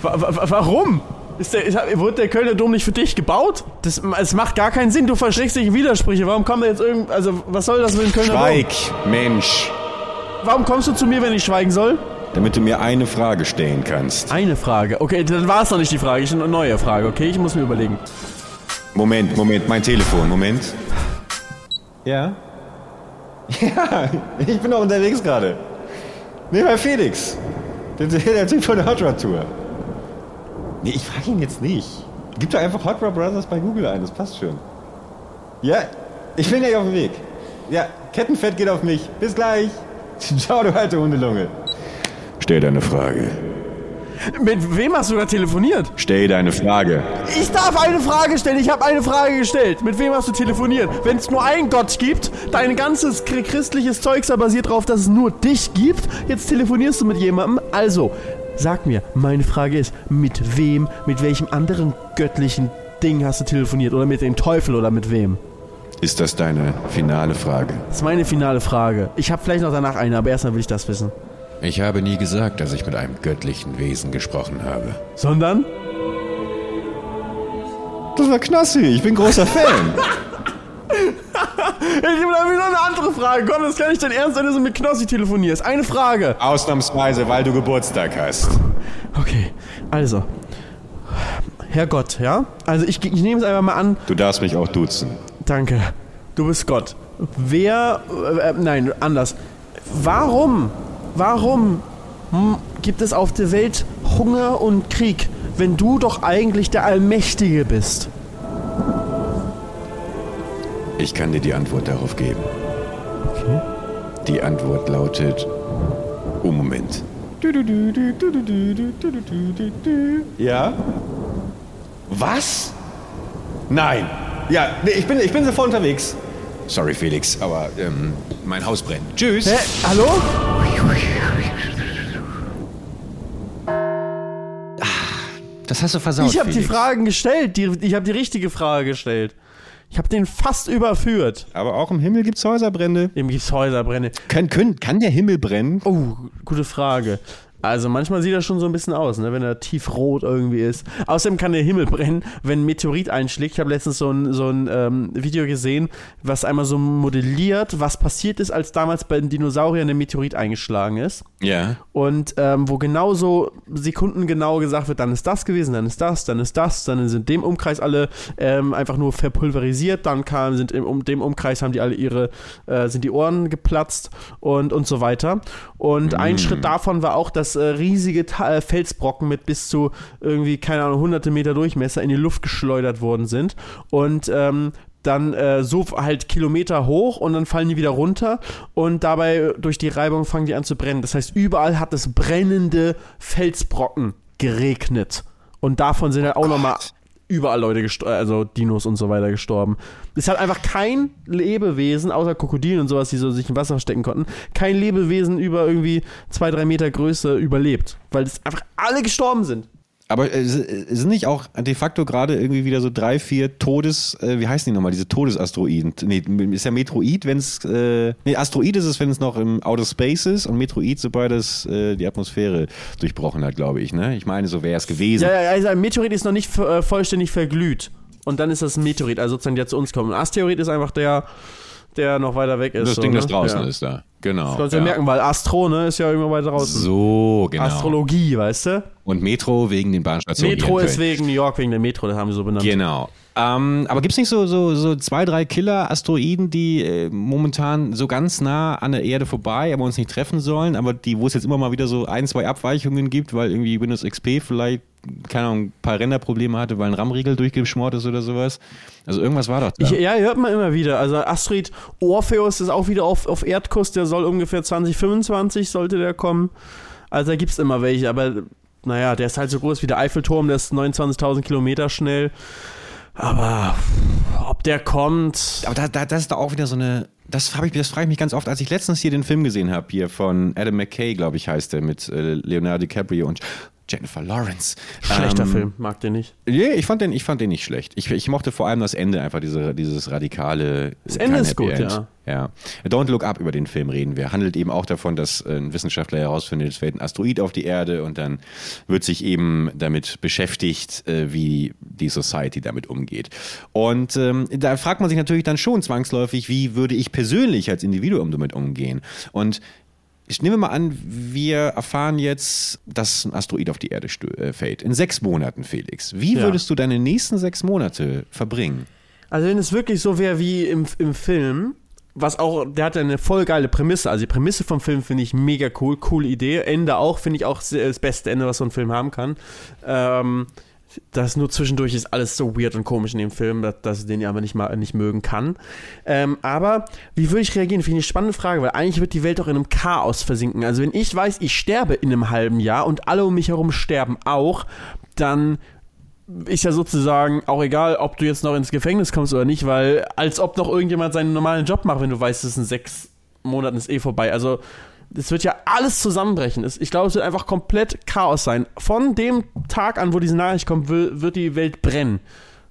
[SPEAKER 2] Wa wa warum? Ist der, ist, wurde der Kölner Dom nicht für dich gebaut? Das, es macht gar keinen Sinn. Du verschreckst dich in Widersprüche. Warum kommt da jetzt irgend... Also, was soll das mit dem Kölner
[SPEAKER 3] Schweig,
[SPEAKER 2] Dom?
[SPEAKER 3] Mensch,
[SPEAKER 2] Warum kommst du zu mir, wenn ich schweigen soll?
[SPEAKER 3] damit du mir eine Frage stellen kannst.
[SPEAKER 2] Eine Frage. Okay, dann war es noch nicht die Frage. Ich eine neue Frage, okay? Ich muss mir überlegen.
[SPEAKER 3] Moment, Moment, mein Telefon, Moment. Ja? Ja, ich bin auch unterwegs gerade. Nee, bei Felix. Der, der Typ von der Hot Rod Tour. Nee, ich frage ihn jetzt nicht. Gib doch einfach Hot Rod Brothers bei Google ein, das passt schon. Ja, ich bin gleich auf dem Weg. Ja, Kettenfett geht auf mich. Bis gleich. Ciao, du alte Hundelunge. Stell deine Frage.
[SPEAKER 2] Mit wem hast du da telefoniert?
[SPEAKER 3] Stell deine Frage.
[SPEAKER 2] Ich darf eine Frage stellen. Ich habe eine Frage gestellt. Mit wem hast du telefoniert? Wenn es nur einen Gott gibt, dein ganzes chr- christliches Zeugs da basiert darauf, dass es nur dich gibt. Jetzt telefonierst du mit jemandem. Also, sag mir, meine Frage ist, mit wem, mit welchem anderen göttlichen Ding hast du telefoniert? Oder mit dem Teufel oder mit wem?
[SPEAKER 3] Ist das deine finale Frage?
[SPEAKER 2] Das ist meine finale Frage. Ich habe vielleicht noch danach eine, aber erstmal will ich das wissen.
[SPEAKER 3] Ich habe nie gesagt, dass ich mit einem göttlichen Wesen gesprochen habe.
[SPEAKER 2] Sondern?
[SPEAKER 3] Das war Knossi, ich bin großer Fan.
[SPEAKER 2] Ich habe wieder eine andere Frage. Gott, das kann ich denn ernst, wenn du so mit Knossi telefonierst. Eine Frage.
[SPEAKER 3] Ausnahmsweise, weil du Geburtstag hast.
[SPEAKER 2] Okay, also. Herr Gott, ja? Also ich, ich nehme es einfach mal an.
[SPEAKER 3] Du darfst mich auch duzen.
[SPEAKER 2] Danke. Du bist Gott. Wer. Äh, nein, anders. Warum? Warum gibt es auf der Welt Hunger und Krieg, wenn du doch eigentlich der Allmächtige bist?
[SPEAKER 3] Ich kann dir die Antwort darauf geben.
[SPEAKER 2] Okay.
[SPEAKER 3] Die Antwort lautet. Oh, Moment. Ja? Was? Nein. Ja, nee, ich bin, ich bin sofort unterwegs. Sorry, Felix, aber ähm, mein Haus brennt. Tschüss.
[SPEAKER 2] Hä? Hallo?
[SPEAKER 3] Das hast du versaut,
[SPEAKER 2] Ich habe die. Fragen gestellt. Die, ich habe die richtige Frage gestellt. Ich habe den fast überführt.
[SPEAKER 3] Aber auch im Himmel gibt's Häuserbrände.
[SPEAKER 2] Dem gibt's Häuserbrände.
[SPEAKER 3] Kann, können, kann der Himmel brennen?
[SPEAKER 2] Oh, gute Frage. Also manchmal sieht das schon so ein bisschen aus, ne, wenn er tiefrot irgendwie ist. Außerdem kann der Himmel brennen, wenn ein Meteorit einschlägt. Ich habe letztens so ein, so ein ähm, Video gesehen, was einmal so modelliert, was passiert ist, als damals bei den Dinosauriern der Meteorit eingeschlagen ist.
[SPEAKER 3] Ja.
[SPEAKER 2] Und ähm, wo genau so sekundengenau gesagt wird, dann ist das gewesen, dann ist das, dann ist das, dann sind dem Umkreis alle ähm, einfach nur verpulverisiert, dann kam, sind im um dem Umkreis haben die alle ihre, äh, sind die Ohren geplatzt und, und so weiter. Und ein Schritt davon war auch, dass äh, riesige Ta äh, Felsbrocken mit bis zu irgendwie, keine Ahnung, hunderte Meter Durchmesser in die Luft geschleudert worden sind. Und ähm, dann äh, so halt Kilometer hoch und dann fallen die wieder runter und dabei durch die Reibung fangen die an zu brennen. Das heißt, überall hat es brennende Felsbrocken geregnet. Und davon sind halt auch nochmal überall Leute gestorben, also Dinos und so weiter gestorben. Es hat einfach kein Lebewesen, außer Krokodilen und sowas, die so sich im Wasser stecken konnten, kein Lebewesen über irgendwie zwei, drei Meter Größe überlebt. Weil es einfach alle gestorben sind.
[SPEAKER 3] Aber äh, sind nicht auch de facto gerade irgendwie wieder so drei, vier Todes, äh, wie heißen die nochmal, diese Todesasteroiden? Nee, ist ja Metroid, wenn es, äh, nee, Asteroid ist es, wenn es noch im Outer Space ist und Metroid, sobald es äh, die Atmosphäre durchbrochen hat, glaube ich, ne? Ich meine, so wäre es gewesen.
[SPEAKER 2] Ja, ja, also ein Meteorit ist noch nicht äh, vollständig verglüht. Und dann ist das ein Meteorit, also sozusagen der zu uns kommt. Ein Asteroid ist einfach der, der noch weiter weg ist.
[SPEAKER 3] Das
[SPEAKER 2] so,
[SPEAKER 3] Ding, das
[SPEAKER 2] ne?
[SPEAKER 3] draußen
[SPEAKER 2] ja.
[SPEAKER 3] ist da. Genau.
[SPEAKER 2] Das kannst du ja merken, weil Astro, ne, ist ja irgendwo weiter draußen.
[SPEAKER 3] So, genau.
[SPEAKER 2] Astrologie, weißt du?
[SPEAKER 3] Und Metro wegen den Bahnstationen.
[SPEAKER 2] Metro ist wegen New York, wegen der Metro, das haben sie so benannt.
[SPEAKER 3] Genau. Ähm, aber gibt es nicht so, so, so zwei, drei Killer-Asteroiden, die äh, momentan so ganz nah an der Erde vorbei, aber uns nicht treffen sollen, aber die, wo es jetzt immer mal wieder so ein, zwei Abweichungen gibt, weil irgendwie Windows XP vielleicht, keine Ahnung, ein paar Renderprobleme hatte, weil ein RAM-Riegel durchgeschmort ist oder sowas. Also irgendwas war doch da.
[SPEAKER 2] Ich, ja, hört man immer wieder. Also Asteroid Orpheus ist auch wieder auf, auf Erdkurs, der soll ungefähr 2025 sollte der kommen. Also da gibt es immer welche, aber naja, der ist halt so groß wie der Eiffelturm, der ist 29.000 Kilometer schnell. Aber ob der kommt.
[SPEAKER 3] Aber da, da, das ist da auch wieder so eine. Das, ich, das frage ich mich ganz oft, als ich letztens hier den Film gesehen habe, hier von Adam McKay, glaube ich, heißt der, mit äh, Leonardo DiCaprio und Jennifer Lawrence.
[SPEAKER 2] Schlechter
[SPEAKER 3] Ähm,
[SPEAKER 2] Film, mag den nicht.
[SPEAKER 3] Nee, ich fand den, ich fand den nicht schlecht. Ich, ich mochte vor allem das Ende, einfach diese, dieses radikale.
[SPEAKER 2] Das Ende ist
[SPEAKER 3] Happy
[SPEAKER 2] gut,
[SPEAKER 3] End.
[SPEAKER 2] ja.
[SPEAKER 3] ja. Don't Look Up über den Film reden wir. Handelt eben auch davon, dass äh, ein Wissenschaftler herausfindet, es fällt ein Asteroid auf die Erde und dann wird sich eben damit beschäftigt, äh, wie die Society damit umgeht. Und ähm, da fragt man sich natürlich dann schon zwangsläufig, wie würde ich persönlich als Individuum damit umgehen? Und ich nehme mal an, wir erfahren jetzt, dass ein Asteroid auf die Erde äh, fällt. In sechs Monaten, Felix. Wie
[SPEAKER 2] Ja.
[SPEAKER 3] würdest du deine nächsten sechs Monate verbringen?
[SPEAKER 2] Also wenn es wirklich so wäre wie im, im Film, was auch, der hat ja eine voll geile Prämisse. Also die Prämisse vom Film finde ich mega cool, coole Idee. Ende auch, finde ich auch das beste Ende, was so ein Film haben kann. Ähm, das nur zwischendurch ist alles so weird und komisch in dem Film, dass, ich den ja aber nicht mal nicht mögen kann. Ähm, aber wie würde ich reagieren? Finde ich eine spannende Frage, weil eigentlich wird die Welt doch in einem Chaos versinken. Also wenn ich weiß, ich sterbe in einem halben Jahr und alle um mich herum sterben auch, dann ist ja sozusagen auch egal, ob du jetzt noch ins Gefängnis kommst oder nicht, weil als ob noch irgendjemand seinen normalen Job macht, wenn du weißt, es sind sechs Monaten ist eh vorbei. Also es wird ja alles zusammenbrechen. Ich glaube, es wird einfach komplett Chaos sein. Von dem Tag an, wo diese Nachricht kommt, wird die Welt brennen.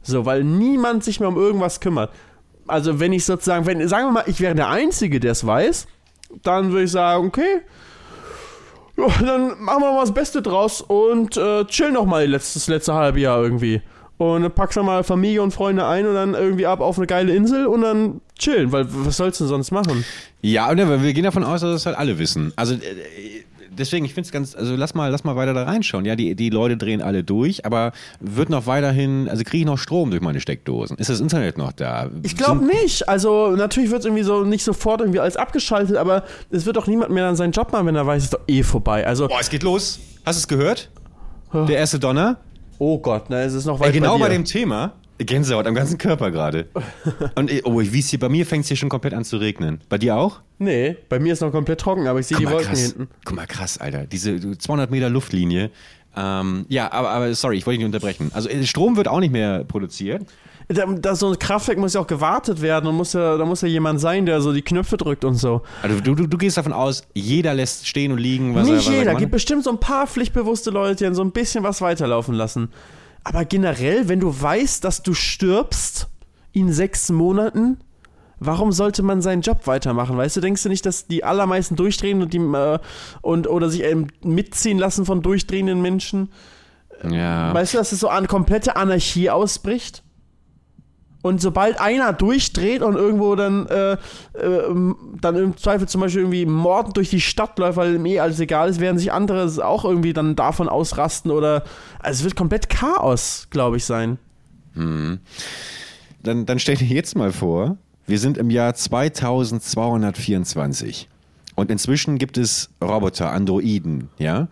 [SPEAKER 2] So, weil niemand sich mehr um irgendwas kümmert. Also wenn ich sozusagen, wenn, sagen wir mal, ich wäre der Einzige, der es weiß, dann würde ich sagen, okay, dann machen wir mal das Beste draus und äh, chill noch mal das letzte halbe Jahr irgendwie. Und dann packst du mal Familie und Freunde ein und dann irgendwie ab auf eine geile Insel und dann chillen, weil was sollst du denn sonst machen?
[SPEAKER 3] Ja, und wir gehen davon aus, dass das halt alle wissen. Also äh, deswegen, ich finde es ganz, also lass mal, lass mal weiter da reinschauen. Ja, die, die Leute drehen alle durch, aber wird noch weiterhin, also kriege ich noch Strom durch meine Steckdosen? Ist das Internet noch da?
[SPEAKER 2] Ich glaube nicht. Also natürlich wird es irgendwie so nicht sofort irgendwie alles abgeschaltet, aber es wird doch niemand mehr dann seinen Job machen, wenn er weiß, es ist doch eh vorbei. Also,
[SPEAKER 3] Boah, es geht los. Hast du es gehört? Der erste Donner?
[SPEAKER 2] Oh Gott, na, es ist noch weit
[SPEAKER 3] Ey, genau
[SPEAKER 2] bei,
[SPEAKER 3] bei, dem Thema. Gänsehaut am ganzen Körper gerade. Und äh, oh, wie es hier bei mir fängt es hier schon komplett an zu regnen. Bei dir auch?
[SPEAKER 2] Nee, bei mir ist noch komplett trocken, aber ich sehe die Wolken
[SPEAKER 3] krass.
[SPEAKER 2] hinten.
[SPEAKER 3] Guck mal, krass, Alter. Diese 200 Meter Luftlinie. Ähm, ja, aber, aber sorry, ich wollte dich nicht unterbrechen. Also äh, Strom wird auch nicht mehr produziert.
[SPEAKER 2] Da, da, so ein Kraftwerk muss ja auch gewartet werden und muss ja, da muss ja jemand sein, der so die Knöpfe drückt und so.
[SPEAKER 3] Also du, du, du gehst davon aus, jeder lässt stehen und liegen, was er,
[SPEAKER 2] Nicht
[SPEAKER 3] was er
[SPEAKER 2] jeder,
[SPEAKER 3] kann?
[SPEAKER 2] gibt bestimmt so ein paar pflichtbewusste Leute, die dann so ein bisschen was weiterlaufen lassen. Aber generell, wenn du weißt, dass du stirbst in sechs Monaten, warum sollte man seinen Job weitermachen? Weißt du, denkst du nicht, dass die allermeisten durchdrehen und, die, äh, und oder sich ähm, mitziehen lassen von durchdrehenden Menschen?
[SPEAKER 3] Ja.
[SPEAKER 2] Weißt du, dass es so eine komplette Anarchie ausbricht? Und sobald einer durchdreht und irgendwo dann, äh, äh, dann im Zweifel zum Beispiel irgendwie mordend durch die Stadt läuft, weil ihm eh alles egal ist, werden sich andere auch irgendwie dann davon ausrasten oder. Also es wird komplett Chaos, glaube ich, sein.
[SPEAKER 3] Dann, dann stell dir jetzt mal vor, wir sind im Jahr 2224 und inzwischen gibt es Roboter, Androiden, ja,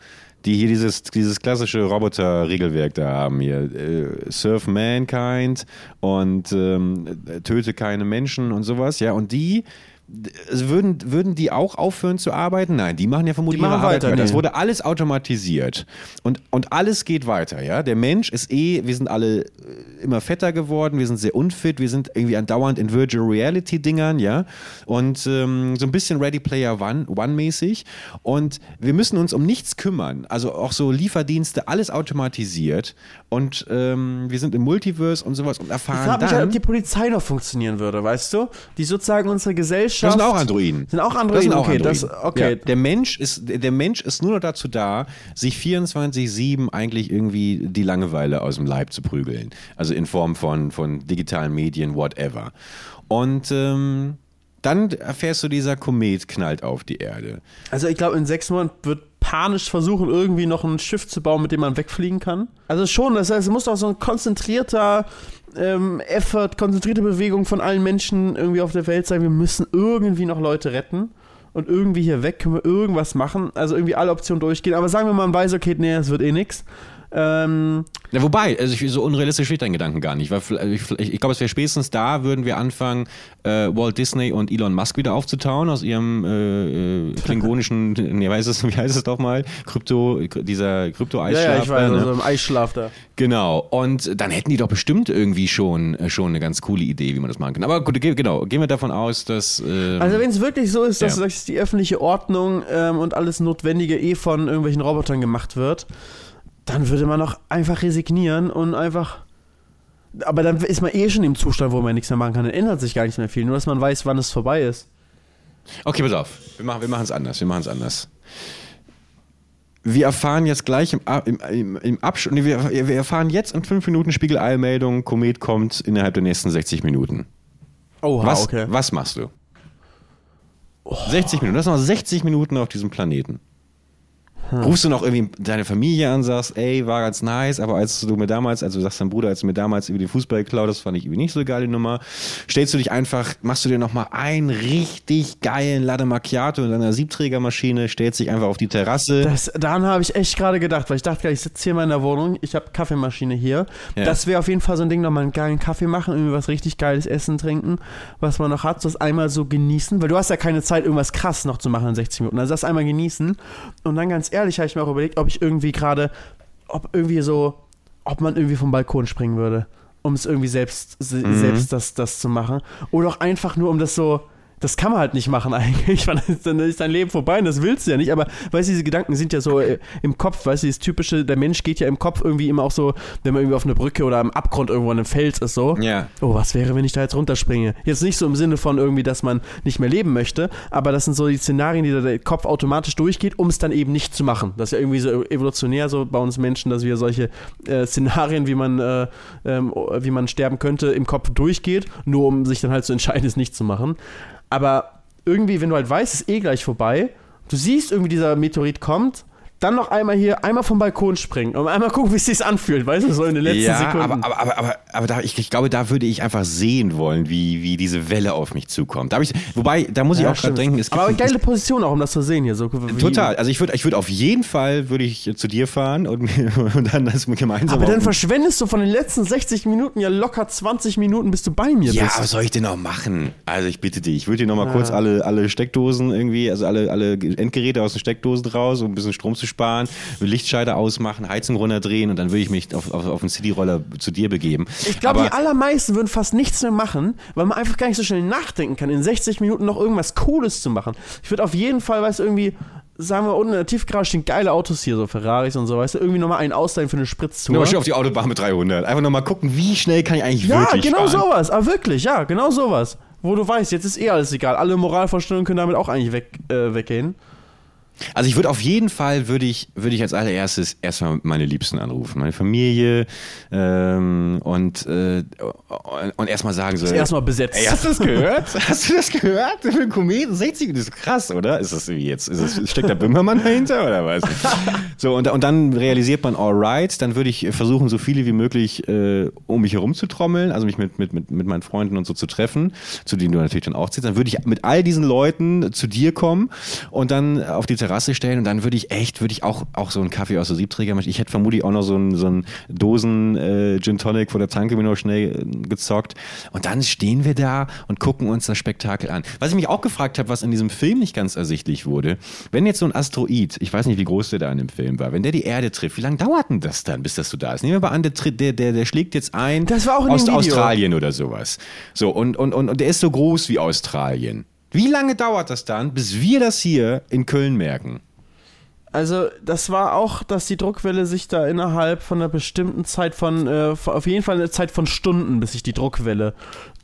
[SPEAKER 3] die hier dieses, dieses klassische Roboter-Regelwerk da haben hier. Äh, Serve Mankind und ähm, töte keine Menschen und sowas, ja, und die würden, würden die auch aufhören zu arbeiten? Nein, die machen ja vermutlich
[SPEAKER 2] Die machen
[SPEAKER 3] ihre Arbeit
[SPEAKER 2] weiter, nee.
[SPEAKER 3] wurde alles automatisiert und, und alles geht weiter, ja. Der Mensch ist eh, wir sind alle äh, immer fetter geworden, wir sind sehr unfit, wir sind irgendwie andauernd in Virtual Reality Dingern, ja. Und ähm, so ein bisschen Ready Player One, One mäßig. Und wir müssen uns um nichts kümmern. Also auch so Lieferdienste, alles automatisiert. Und ähm, wir sind im Multiverse und sowas und
[SPEAKER 2] Ich
[SPEAKER 3] erfahren
[SPEAKER 2] frage mich halt, ob die Polizei noch funktionieren würde, weißt du? Die sozusagen unsere Gesellschaft.
[SPEAKER 3] Das sind auch Androiden.
[SPEAKER 2] Sind auch
[SPEAKER 3] Das
[SPEAKER 2] Androiden,
[SPEAKER 3] sind auch
[SPEAKER 2] okay.
[SPEAKER 3] Androiden.
[SPEAKER 2] Das, okay.
[SPEAKER 3] Ja, der, Mensch ist, der Mensch ist nur noch dazu da, sich 24-7 eigentlich irgendwie die Langeweile aus dem Leib zu prügeln. Also in Form von, von digitalen Medien, whatever. Und ähm, Dann erfährst du, dieser Komet knallt auf die Erde.
[SPEAKER 2] Also ich glaube, in sechs Monaten wird panisch versuchen, irgendwie noch ein Schiff zu bauen, mit dem man wegfliegen kann. Also schon, das heißt, es muss doch so ein konzentrierter ähm, Effort, konzentrierte Bewegung von allen Menschen irgendwie auf der Welt sein. Wir müssen irgendwie noch Leute retten. Und irgendwie hier weg können wir irgendwas machen. Also irgendwie alle Optionen durchgehen. Aber sagen wir mal, man weiß, okay, nee, es wird eh nix. Ähm,
[SPEAKER 3] Ja, wobei, also ich, so unrealistisch steht dein Gedanken gar nicht. Weil vielleicht- ich, ich glaube, es wäre spätestens da, würden wir anfangen, äh, Walt Disney und Elon Musk wieder aufzutauen aus ihrem äh, äh, klingonischen, nee, weiß es, wie heißt es doch mal? Krypto, dieser
[SPEAKER 2] ja,
[SPEAKER 3] Krypto-Eisschlaf.
[SPEAKER 2] ja, ich weiß,
[SPEAKER 3] ne?
[SPEAKER 2] also im Eisschlaf da.
[SPEAKER 3] Genau. Und dann hätten die doch bestimmt irgendwie schon, äh, schon eine ganz coole Idee, wie man das machen kann. Aber gut, ge- genau, gehen wir davon aus, dass. ähm,
[SPEAKER 2] Also wenn es wirklich so ist, dass
[SPEAKER 3] Ja.
[SPEAKER 2] sagst, die öffentliche Ordnung ähm, und alles Notwendige eh von irgendwelchen Robotern gemacht wird, dann würde man doch einfach resignieren und einfach. Aber dann ist man eh schon im Zustand, wo man nichts mehr machen kann. Dann ändert sich gar nichts mehr viel. Nur, dass man weiß, wann es vorbei ist.
[SPEAKER 3] Okay, pass auf. Wir machen wir es anders. Wir machen es anders. Wir erfahren jetzt gleich im, im, im, im Absch nee, wir, wir erfahren jetzt in fünf Minuten Spiegel-Eilmeldung, Komet kommt innerhalb der nächsten 60 Minuten.
[SPEAKER 2] Oh,
[SPEAKER 3] Was,
[SPEAKER 2] okay.
[SPEAKER 3] was machst du? 60 Minuten. Du hast noch 60 Minuten auf diesem Planeten.
[SPEAKER 2] Hm.
[SPEAKER 3] Rufst du noch irgendwie deine Familie an, sagst, ey, war ganz nice, aber als du mir damals, also du sagst deinem Bruder, als du mir damals über den Fußball geklaut hast, fand ich irgendwie nicht so eine geile Nummer. Stellst du dich einfach, machst du dir nochmal einen richtig geilen Latte Macchiato in deiner Siebträgermaschine, stellst dich einfach auf die Terrasse.
[SPEAKER 2] Das, daran habe ich echt gerade gedacht, weil ich dachte, ich sitze hier in meiner Wohnung, ich habe Kaffeemaschine hier.
[SPEAKER 3] Ja.
[SPEAKER 2] Das wäre auf jeden Fall so ein Ding, nochmal einen geilen Kaffee machen, irgendwie was richtig geiles Essen trinken, was man noch hat, das einmal so genießen, weil du hast ja keine Zeit, irgendwas krass noch zu machen in 60 Minuten. Also das einmal genießen. Und dann ganz ehrlich, habe ich mir auch überlegt, ob ich irgendwie gerade, ob irgendwie so, ob man irgendwie vom Balkon springen würde, um es irgendwie selbst, se-
[SPEAKER 3] Mhm.
[SPEAKER 2] selbst das, das zu machen. Oder auch einfach nur, um das so. Das kann man halt nicht machen eigentlich, weil dann ist dein Leben vorbei und das willst du ja nicht. Aber weißt du, diese Gedanken sind ja so äh, im Kopf, weißt du, dieses typische, der Mensch geht ja im Kopf irgendwie immer auch so, wenn man irgendwie auf eine Brücke oder am Abgrund irgendwo an einem Fels ist, so.
[SPEAKER 3] Ja.
[SPEAKER 2] Oh, was wäre, wenn ich da jetzt runterspringe? Jetzt nicht so im Sinne von irgendwie, dass man nicht mehr leben möchte, aber das sind so die Szenarien, die da der Kopf automatisch durchgeht, um es dann eben nicht zu machen. Das ist ja irgendwie so evolutionär so bei uns Menschen, dass wir solche äh, Szenarien, wie man, äh, ähm, wie man sterben könnte, im Kopf durchgeht, nur um sich dann halt zu entscheiden, es nicht zu machen. Aber irgendwie, wenn du halt weißt, ist eh gleich vorbei, du siehst irgendwie, dieser Meteorit kommt, dann noch einmal hier, einmal vom Balkon springen und einmal gucken, wie es sich anfühlt, weißt du, so in den letzten
[SPEAKER 3] ja,
[SPEAKER 2] Sekunden.
[SPEAKER 3] aber, aber, aber, aber, da, ich, ich glaube, da würde ich einfach sehen wollen, wie, wie diese Welle auf mich zukommt. Da ich, wobei, da muss ich
[SPEAKER 2] Ja,
[SPEAKER 3] auch gerade denken, es gibt,
[SPEAKER 2] aber geile Position auch, um das zu sehen hier. So,
[SPEAKER 3] Total. Also ich würde ich würd auf jeden Fall würde ich zu dir fahren und, und dann das gemeinsam.
[SPEAKER 2] Aber dann verschwendest du von den letzten 60 Minuten ja locker 20 Minuten, bis du bei mir
[SPEAKER 3] ja,
[SPEAKER 2] bist.
[SPEAKER 3] was soll ich denn noch machen? Also ich bitte dich, ich würde dir noch mal kurz alle, alle Steckdosen irgendwie, also alle, alle Endgeräte aus den Steckdosen raus, um ein bisschen Strom zu sparen, Lichtschalter ausmachen, Heizung runterdrehen und dann würde ich mich auf, auf, auf den Cityroller zu dir begeben.
[SPEAKER 2] Ich glaube, die allermeisten würden fast nichts mehr machen, weil man einfach gar nicht so schnell nachdenken kann, in 60 Minuten noch irgendwas Cooles zu machen. Ich würde auf jeden Fall, weißt du, irgendwie, sagen wir, unten in der Tiefgarage stehen geile Autos hier, so Ferraris und so, weißt du, irgendwie nochmal einen ausleihen für eine Spritztour.
[SPEAKER 3] Nur mal schön auf die Autobahn mit 300. Einfach noch mal gucken, wie schnell kann ich eigentlich
[SPEAKER 2] ja,
[SPEAKER 3] wirklich
[SPEAKER 2] genau
[SPEAKER 3] fahren.
[SPEAKER 2] sowas, aber wirklich, ja, genau sowas. Wo du weißt, jetzt ist eh alles egal. Alle Moralvorstellungen können damit auch eigentlich weg, äh, weggehen.
[SPEAKER 3] Also ich würde auf jeden Fall, würde ich, würde ich als allererstes erstmal meine Liebsten anrufen, meine Familie ähm, und, äh, und erstmal sagen so...
[SPEAKER 2] Erstmal besetzt.
[SPEAKER 3] Ey, hast du das gehört? Hast du das gehört? Für einen Kometen 60, das ist krass, oder? Ist das wie jetzt? Ist das, steckt der Böhmermann dahinter oder was? So, und, und dann realisiert man, alright, dann würde ich versuchen, so viele wie möglich äh, um mich herum zu trommeln, also mich mit, mit, mit, mit meinen Freunden und so zu treffen, zu denen du natürlich dann auch ziehst. Dann würde ich mit all diesen Leuten zu dir kommen und dann auf die Terrasse stellen und dann würde ich echt, würde ich auch, auch so einen Kaffee aus der Siebträger machen. Ich hätte vermutlich auch noch so einen, so einen Dosen äh, Gin Tonic vor der Tanke mir noch schnell äh, gezockt. Und dann stehen wir da und gucken uns das Spektakel an. Was ich mich auch gefragt habe, was in diesem Film nicht ganz ersichtlich wurde, wenn jetzt so ein Asteroid, ich weiß nicht, wie groß der da in dem Film war, wenn der die Erde trifft, wie lange dauert denn das dann, bis das so da ist? Nehmen wir mal an, der, der, der, der schlägt jetzt ein
[SPEAKER 2] Das war auch in
[SPEAKER 3] aus. Australien oder sowas. So, und, und, und, und der ist so groß wie Australien. Wie lange dauert das dann, bis wir das hier in Köln merken?
[SPEAKER 2] Also, das war auch, dass die Druckwelle sich da innerhalb von einer bestimmten Zeit von, äh, auf jeden Fall eine Zeit von Stunden, bis sich die Druckwelle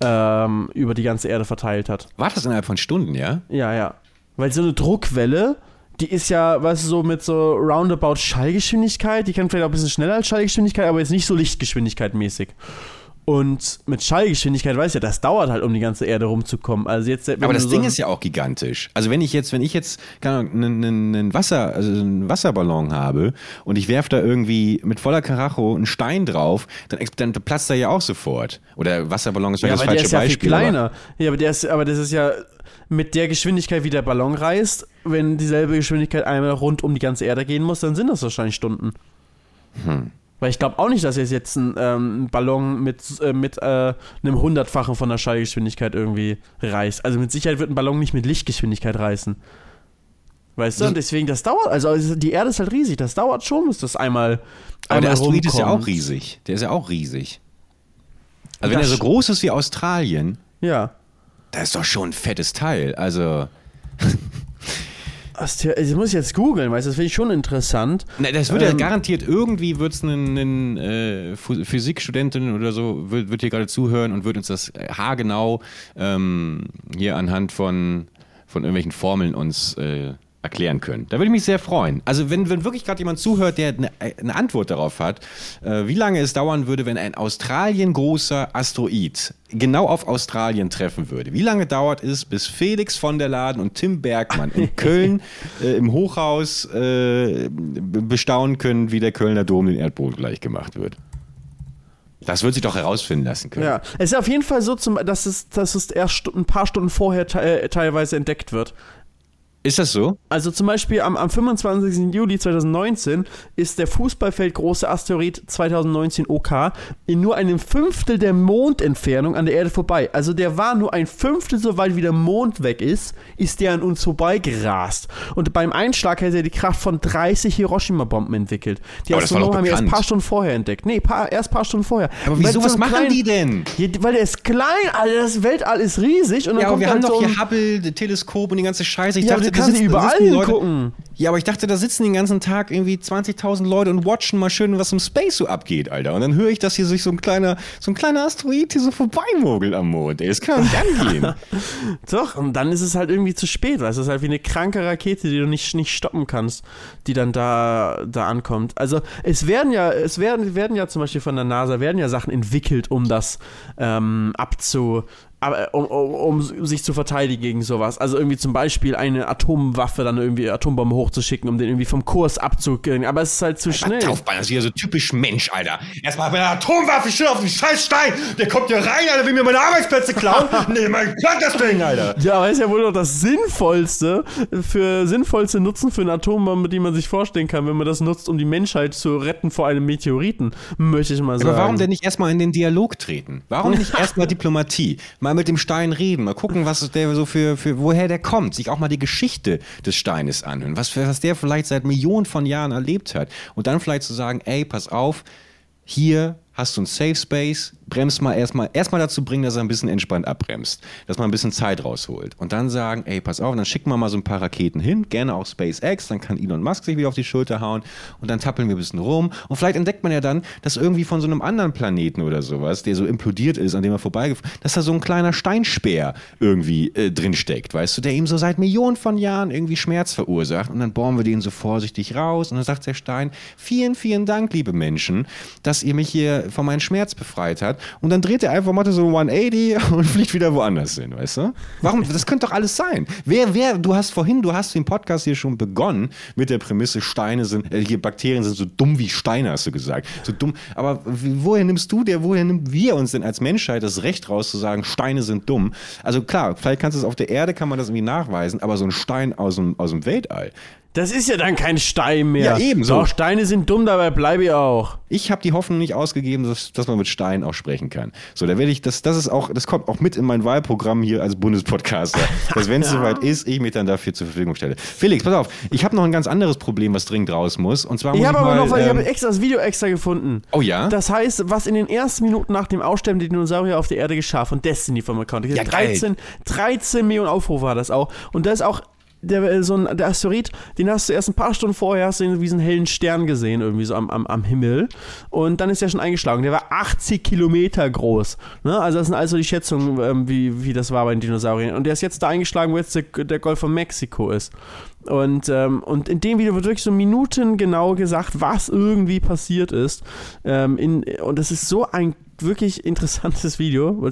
[SPEAKER 2] ähm, über die ganze Erde verteilt hat.
[SPEAKER 3] War das innerhalb von Stunden, ja?
[SPEAKER 2] Ja, ja. Weil so eine Druckwelle, die ist ja, weißt du, so mit so roundabout Schallgeschwindigkeit, die kann vielleicht auch ein bisschen schneller als Schallgeschwindigkeit, aber jetzt nicht so Lichtgeschwindigkeit mäßig. Und mit Schallgeschwindigkeit, weißt du ja, das dauert halt, um die ganze Erde rumzukommen. Also jetzt,
[SPEAKER 3] Aber das
[SPEAKER 2] du
[SPEAKER 3] Ding
[SPEAKER 2] so
[SPEAKER 3] ist ja auch gigantisch. Also wenn ich jetzt, wenn ich jetzt keine Ahnung, einen, einen, Wasser, also einen Wasserballon habe und ich werfe da irgendwie mit voller Karacho einen Stein drauf, dann, dann platzt er ja auch sofort. Oder Wasserballon ist
[SPEAKER 2] ja,
[SPEAKER 3] vielleicht das
[SPEAKER 2] aber der
[SPEAKER 3] falsche
[SPEAKER 2] ist ja viel
[SPEAKER 3] Beispiel. aber-
[SPEAKER 2] kleiner. Ja, aber, der ist, aber das ist ja mit der Geschwindigkeit, wie der Ballon reist, wenn dieselbe Geschwindigkeit einmal rund um die ganze Erde gehen muss, dann sind das wahrscheinlich Stunden.
[SPEAKER 3] Hm.
[SPEAKER 2] Weil ich glaube auch nicht, dass jetzt jetzt ein ähm, Ballon mit, äh, mit äh, einem Hundertfachen von der Schallgeschwindigkeit irgendwie reißt. Also mit Sicherheit wird ein Ballon nicht mit Lichtgeschwindigkeit reißen. Weißt du? Und deswegen, das dauert, also also die Erde ist halt riesig, das dauert schon, bis das einmal.
[SPEAKER 3] Aber der
[SPEAKER 2] einmal
[SPEAKER 3] Asteroid ist ja
[SPEAKER 2] rumkommt.
[SPEAKER 3] auch riesig. Der ist ja auch riesig. Also wenn
[SPEAKER 2] Das
[SPEAKER 3] er so groß ist wie Australien,
[SPEAKER 2] Ja.
[SPEAKER 3] das ist doch schon ein fettes Teil. Also,
[SPEAKER 2] Aster das muss ich jetzt googeln, weißt du, das finde ich schon interessant.
[SPEAKER 3] na, das wird ja
[SPEAKER 2] Ähm,
[SPEAKER 3] garantiert irgendwie wird es einen, einen äh, Physikstudentin oder so wird, wird hier gerade zuhören und wird uns das äh, haargenau ähm, hier anhand von von irgendwelchen Formeln uns äh, erklären können. Da würde ich mich sehr freuen. Also wenn, wenn wirklich gerade jemand zuhört, der eine, eine Antwort darauf hat, äh, wie lange es dauern würde, wenn ein Australien großer Asteroid genau auf Australien treffen würde. Wie lange dauert es, bis Felix von der Laden und Tim Bergmann in Köln äh, im Hochhaus äh, bestaunen können, wie der Kölner Dom den Erdboden gleich gemacht wird? Das wird sich doch herausfinden lassen können.
[SPEAKER 2] Ja, es ist auf jeden Fall so, dass, es, dass es erst ein paar Stunden vorher te äh, teilweise entdeckt wird.
[SPEAKER 3] Ist das so?
[SPEAKER 2] Also zum Beispiel am, am 25. Juli 2019 ist der Fußballfeldgroße Asteroid 2019 OK in nur einem Fünftel der Mondentfernung an der Erde vorbei. Also der war nur ein Fünftel so weit wie der Mond weg ist, ist der an uns vorbeigerast. Und beim Einschlag hätte er die Kraft von 30 Hiroshima-Bomben entwickelt. Die Astronomen haben erst ein paar Stunden vorher entdeckt. Nee, paar, erst ein paar Stunden vorher.
[SPEAKER 3] Aber wieso,
[SPEAKER 2] so
[SPEAKER 3] was machen
[SPEAKER 2] klein-
[SPEAKER 3] die denn?
[SPEAKER 2] Ja, weil der ist klein, Alter, das Weltall ist riesig. Und dann
[SPEAKER 3] Ja, aber
[SPEAKER 2] kommt
[SPEAKER 3] wir
[SPEAKER 2] dann
[SPEAKER 3] haben doch
[SPEAKER 2] so
[SPEAKER 3] hier Hubble, Teleskop und die ganze Scheiße. Ich
[SPEAKER 2] Ja, aber du
[SPEAKER 3] da
[SPEAKER 2] kannst
[SPEAKER 3] sitzen-
[SPEAKER 2] überall hingucken.
[SPEAKER 3] Ja, aber ich dachte, da sitzen den ganzen Tag irgendwie 20.000 Leute und watchen mal schön, was im Space so abgeht, Alter. Und dann höre ich, dass hier sich so ein kleiner, so ein kleiner Asteroid hier so vorbeimogelt am Mond. Ey, das kann doch nicht angehen.
[SPEAKER 2] Doch, und dann ist es halt irgendwie zu spät, weil es ist halt wie eine kranke Rakete, die du nicht, nicht stoppen kannst, die dann da, da ankommt. Also es werden ja, es werden, werden ja zum Beispiel von der NASA, werden ja Sachen entwickelt, um das ähm, abzu, aber, um, um, um sich zu verteidigen gegen sowas. Also irgendwie zum Beispiel eine Atomwaffe, dann irgendwie Atombombe hochzuschicken, um den irgendwie vom Kurs abzukriegen. Aber es ist halt zu schnell.
[SPEAKER 3] Taufbein, das ist wieder so typisch Mensch, Alter. Erstmal mit einer Atomwaffe schön auf den scheiß Stein. Der kommt hier rein, Alter, will mir meine Arbeitsplätze klauen. nee, mein Gott, das Ding, Alter.
[SPEAKER 2] Ja, aber ist ja wohl doch das sinnvollste für sinnvollste Nutzen für eine Atombombe, die man sich vorstellen kann, wenn man das nutzt, um die Menschheit zu retten vor einem Meteoriten, möchte ich mal sagen.
[SPEAKER 3] Aber warum denn nicht erstmal in den Dialog treten? Warum nicht erstmal Diplomatie? Mal mit dem Stein reden, mal gucken, was der so für, für woher der kommt, sich auch mal die Geschichte des Steines anhören, was, was der vielleicht seit Millionen von Jahren erlebt hat. Und dann vielleicht zu sagen, ey, pass auf, hier hast du einen Safe Space, bremst mal erstmal, erstmal dazu bringen, dass er ein bisschen entspannt abbremst, dass man ein bisschen Zeit rausholt. Und dann sagen, ey, pass auf, dann schicken wir mal so ein paar Raketen hin, gerne auch SpaceX, dann kann Elon Musk sich wieder auf die Schulter hauen und dann tappeln wir ein bisschen rum. Und vielleicht entdeckt man ja dann, dass irgendwie von so einem anderen Planeten oder sowas, der so implodiert ist, an dem er vorbeigefahren, dass da so ein kleiner Steinspeer irgendwie äh, drin weißt du, der ihm so seit Millionen von Jahren irgendwie Schmerz verursacht. Und dann bohren wir den so vorsichtig raus und dann sagt der Stein, vielen, vielen Dank, liebe Menschen, dass ihr mich hier von meinem Schmerz befreit hat und dann dreht er einfach mal so 180 und fliegt wieder woanders hin, weißt du? Warum? Das könnte doch alles sein. Wer, wer, du hast vorhin, du hast den Podcast hier schon begonnen mit der Prämisse, Steine sind, äh, hier Bakterien sind so dumm wie Steine, hast du gesagt. So dumm. Aber woher nimmst du der, woher nimmt wir uns denn als Menschheit das Recht raus zu sagen, Steine sind dumm? Also klar, vielleicht kannst du es auf der Erde, kann man das irgendwie nachweisen, aber so ein Stein aus dem, aus dem Weltall.
[SPEAKER 2] Das ist ja dann kein Stein mehr.
[SPEAKER 3] Ja, ebenso.
[SPEAKER 2] Doch, Steine sind dumm, dabei bleibe ich auch.
[SPEAKER 3] Ich habe die Hoffnung nicht ausgegeben, dass, dass man mit Steinen auch sprechen kann. So, da werde ich, das, das ist auch, das kommt auch mit in mein Wahlprogramm hier als Bundspodcaster, dass wenn es soweit ist, ich mich dann dafür zur Verfügung stelle. Felix, pass auf, ich habe noch ein ganz anderes Problem, was dringend raus muss. Und zwar muss
[SPEAKER 2] Ich habe aber noch, weil ich
[SPEAKER 3] ähm,
[SPEAKER 2] habe extra das Video extra gefunden.
[SPEAKER 3] Oh ja?
[SPEAKER 2] Das heißt, was in den ersten Minuten nach dem Aussterben der Dinosaurier auf der Erde geschah, von Destiny vom Account.
[SPEAKER 3] Ja, geil.
[SPEAKER 2] 13, 13 Millionen Aufrufe war das auch. Und da ist auch der, äh, so ein, der Asteroid, den hast du erst ein paar Stunden vorher, hast du wie so einen hellen Stern gesehen, irgendwie so am, am, am Himmel. Und dann ist er schon eingeschlagen. Der war 80 Kilometer groß. Ne? Also das sind also die Schätzungen, ähm, wie, wie das war bei den Dinosauriern. Und der ist jetzt da eingeschlagen, wo jetzt der, der Golf von Mexiko ist. Und, ähm, und in dem Video wird wirklich so Minuten genau gesagt, was irgendwie passiert ist. Ähm, in, und das ist so ein wirklich interessantes Video.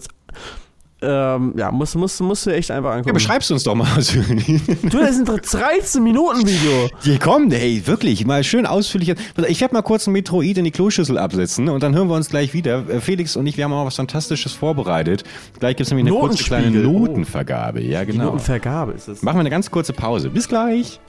[SPEAKER 2] Ähm, ja, musst, musst, musst du echt einfach
[SPEAKER 3] Ja,
[SPEAKER 2] angucken.
[SPEAKER 3] beschreib's uns doch mal.
[SPEAKER 2] du, das ist ein 13-Minuten-Video.
[SPEAKER 3] Hier komm, ey, wirklich, mal schön ausführlich. Ich werde mal kurz ein Metroid in die Kloschüssel absetzen und dann hören wir uns gleich wieder. Äh, Felix und ich, wir haben auch was Fantastisches vorbereitet. Gleich gibt's nämlich eine kurze kleine.
[SPEAKER 2] Oh.
[SPEAKER 3] Notenvergabe. Ja, genau.
[SPEAKER 2] Notenvergabe ist es.
[SPEAKER 3] Machen wir eine ganz kurze Pause. Bis gleich.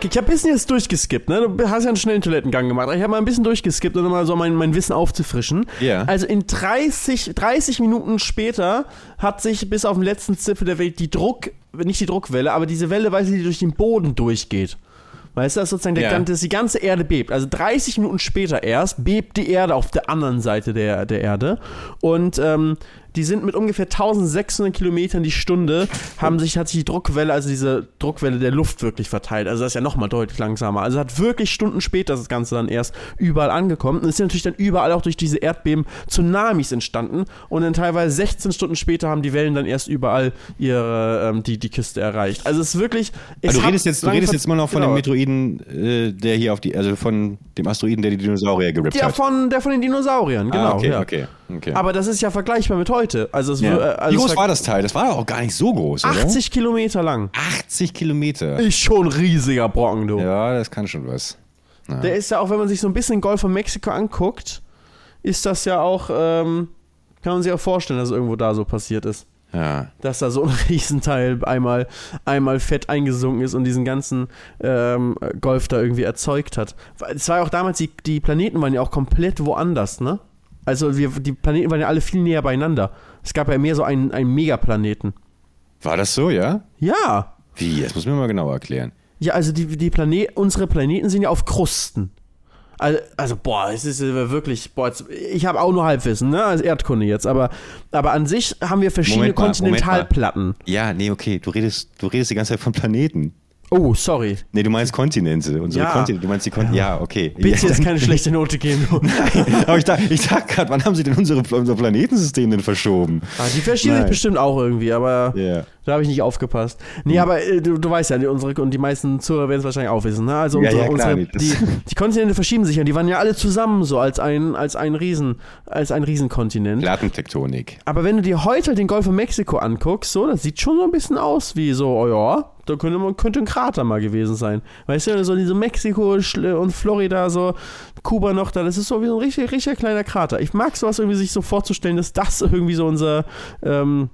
[SPEAKER 2] Okay, ich habe ein bisschen jetzt durchgeskippt, ne? Du hast ja einen schnellen Toilettengang gemacht. Ich habe mal ein bisschen durchgeskippt, um mal so mein, mein Wissen aufzufrischen.
[SPEAKER 3] Ja.
[SPEAKER 2] Also in 30, 30 Minuten später hat sich bis auf den letzten Zipfel der Welt die Druck, nicht die Druckwelle, aber diese Welle, weißt du, die durch den Boden durchgeht. Weißt du, das ist sozusagen der,
[SPEAKER 3] Ja.
[SPEAKER 2] dass die ganze Erde bebt. Also 30 Minuten später erst bebt die Erde auf der anderen Seite der, der Erde. Und ähm, die sind mit ungefähr 1600 Kilometern die Stunde, haben sich, hat sich die Druckwelle, also diese Druckwelle der Luft wirklich verteilt. Also das ist ja nochmal deutlich langsamer. Also hat wirklich Stunden später das Ganze dann erst überall angekommen. Und es sind natürlich dann überall auch durch diese Erdbeben Tsunamis entstanden. Und dann teilweise 16 Stunden später haben die Wellen dann erst überall ihre, ähm, die, die Küste erreicht. Also es ist wirklich. es
[SPEAKER 3] Also du redest jetzt, du redest jetzt mal noch von dem
[SPEAKER 2] gedauert.
[SPEAKER 3] Metroiden, äh, der hier auf die, also von dem Asteroiden, der die Dinosaurier gerippt
[SPEAKER 2] Der
[SPEAKER 3] hat.
[SPEAKER 2] von, der von den Dinosauriern, genau.
[SPEAKER 3] ah, okay,
[SPEAKER 2] ja.
[SPEAKER 3] okay, okay.
[SPEAKER 2] Aber das ist ja vergleichbar mit heute. Also es
[SPEAKER 3] ja.
[SPEAKER 2] äh, also
[SPEAKER 3] Wie groß war das Teil? Das war auch gar nicht so groß, oder?
[SPEAKER 2] 80 Kilometer lang.
[SPEAKER 3] 80 Kilometer.
[SPEAKER 2] Ist schon ein riesiger Brocken, du.
[SPEAKER 3] Ja, das kann schon was.
[SPEAKER 2] Der ist ja auch, wenn man sich so ein bisschen Golf von Mexiko anguckt, ist das ja auch, ähm, kann man sich auch vorstellen, dass irgendwo da so passiert ist.
[SPEAKER 3] Ja.
[SPEAKER 2] Dass da so ein Riesenteil einmal, einmal fett eingesunken ist und diesen ganzen ähm, Golf da irgendwie erzeugt hat. Weil Es war ja auch damals, die, die Planeten waren ja auch komplett woanders, ne? Also wir, die Planeten waren ja alle viel näher beieinander. Es gab ja mehr so einen, einen Megaplaneten.
[SPEAKER 3] War das so, ja?
[SPEAKER 2] Ja.
[SPEAKER 3] Wie? Das muss mir mal genauer erklären.
[SPEAKER 2] Ja, also die, die Planet, unsere Planeten sind ja auf Krusten. Also, also boah, es ist äh, wirklich, boah, jetzt, ich habe auch nur Halbwissen, ne, als Erdkunde jetzt, aber, aber an sich haben wir verschiedene
[SPEAKER 3] mal.
[SPEAKER 2] Kontinentalplatten.
[SPEAKER 3] Ja, nee, okay, du redest, du redest die ganze Zeit von Planeten.
[SPEAKER 2] Oh, sorry.
[SPEAKER 3] Nee, du meinst Kontinente. Unsere
[SPEAKER 2] Ja.
[SPEAKER 3] Kontinente. Du meinst die Kontinente. Ja, okay.
[SPEAKER 2] Bitte
[SPEAKER 3] ja,
[SPEAKER 2] jetzt keine schlechte Note geben.
[SPEAKER 3] Aber ich dachte, ich dachte gerade, wann haben sie denn unsere, unser Planetensystem denn verschoben?
[SPEAKER 2] Ah, die verschieben sich bestimmt auch irgendwie, aber
[SPEAKER 3] Ja.
[SPEAKER 2] Da habe ich nicht aufgepasst. Nee, aber äh, du, du weißt ja, die, unsere und die meisten Zuhörer werden es wahrscheinlich auch wissen. Ne? Also
[SPEAKER 3] Ja,
[SPEAKER 2] unsere,
[SPEAKER 3] ja, klar,
[SPEAKER 2] unsere, die, die Kontinente verschieben sich ja. Die waren ja alle zusammen so als ein, als ein Riesen, als ein Riesenkontinent.
[SPEAKER 3] Plattentektonik.
[SPEAKER 2] Aber wenn du dir heute den Golf von Mexiko anguckst, so, das sieht schon so ein bisschen aus wie so, oh ja, da könnte, man, könnte ein Krater mal gewesen sein. Weißt du, so diese Mexiko und Florida, so Kuba noch da, das ist so wie so ein richtig, richtig kleiner Krater. Ich mag sowas irgendwie sich so vorzustellen, dass das irgendwie so unser, ähm,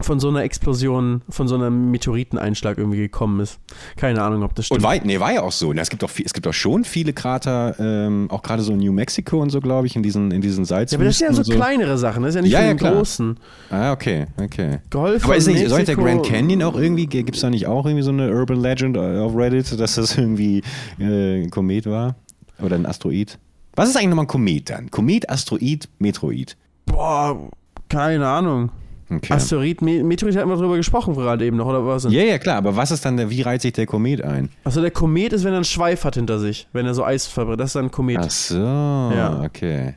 [SPEAKER 2] von so einer Explosion, von so einem Meteoriteneinschlag irgendwie gekommen ist. Keine Ahnung, ob das stimmt.
[SPEAKER 3] Und war, nee, war ja auch so. Es gibt auch, viel, es gibt auch schon viele Krater, ähm, auch gerade so in New Mexico und so, glaube ich, in diesen, in diesen
[SPEAKER 2] ja, aber das sind ja
[SPEAKER 3] Salzwüsten
[SPEAKER 2] so,
[SPEAKER 3] und
[SPEAKER 2] kleinere Sachen, das ist ja nicht
[SPEAKER 3] Ja,
[SPEAKER 2] von
[SPEAKER 3] ja, klar.
[SPEAKER 2] großen.
[SPEAKER 3] Ah, okay, okay.
[SPEAKER 2] Golf
[SPEAKER 3] Aber ist nicht, soll der Grand Canyon auch irgendwie, gibt es da nicht auch irgendwie so eine Urban Legend auf Reddit, dass das irgendwie äh, ein Komet war? Oder ein Asteroid? Was ist eigentlich nochmal ein Komet dann? Komet, Asteroid, Metroid.
[SPEAKER 2] Boah, keine Ahnung.
[SPEAKER 3] Okay.
[SPEAKER 2] Asteroid, Me Meteorit hatten wir drüber gesprochen gerade eben noch, oder was?
[SPEAKER 3] Ja, ja, klar, aber was ist dann der, wie reiht sich der Komet ein?
[SPEAKER 2] Achso, der Komet ist, wenn er einen Schweif hat hinter sich, wenn er so Eis verbrennt. Das ist dann ein Komet.
[SPEAKER 3] Ach so,
[SPEAKER 2] Ja.
[SPEAKER 3] okay.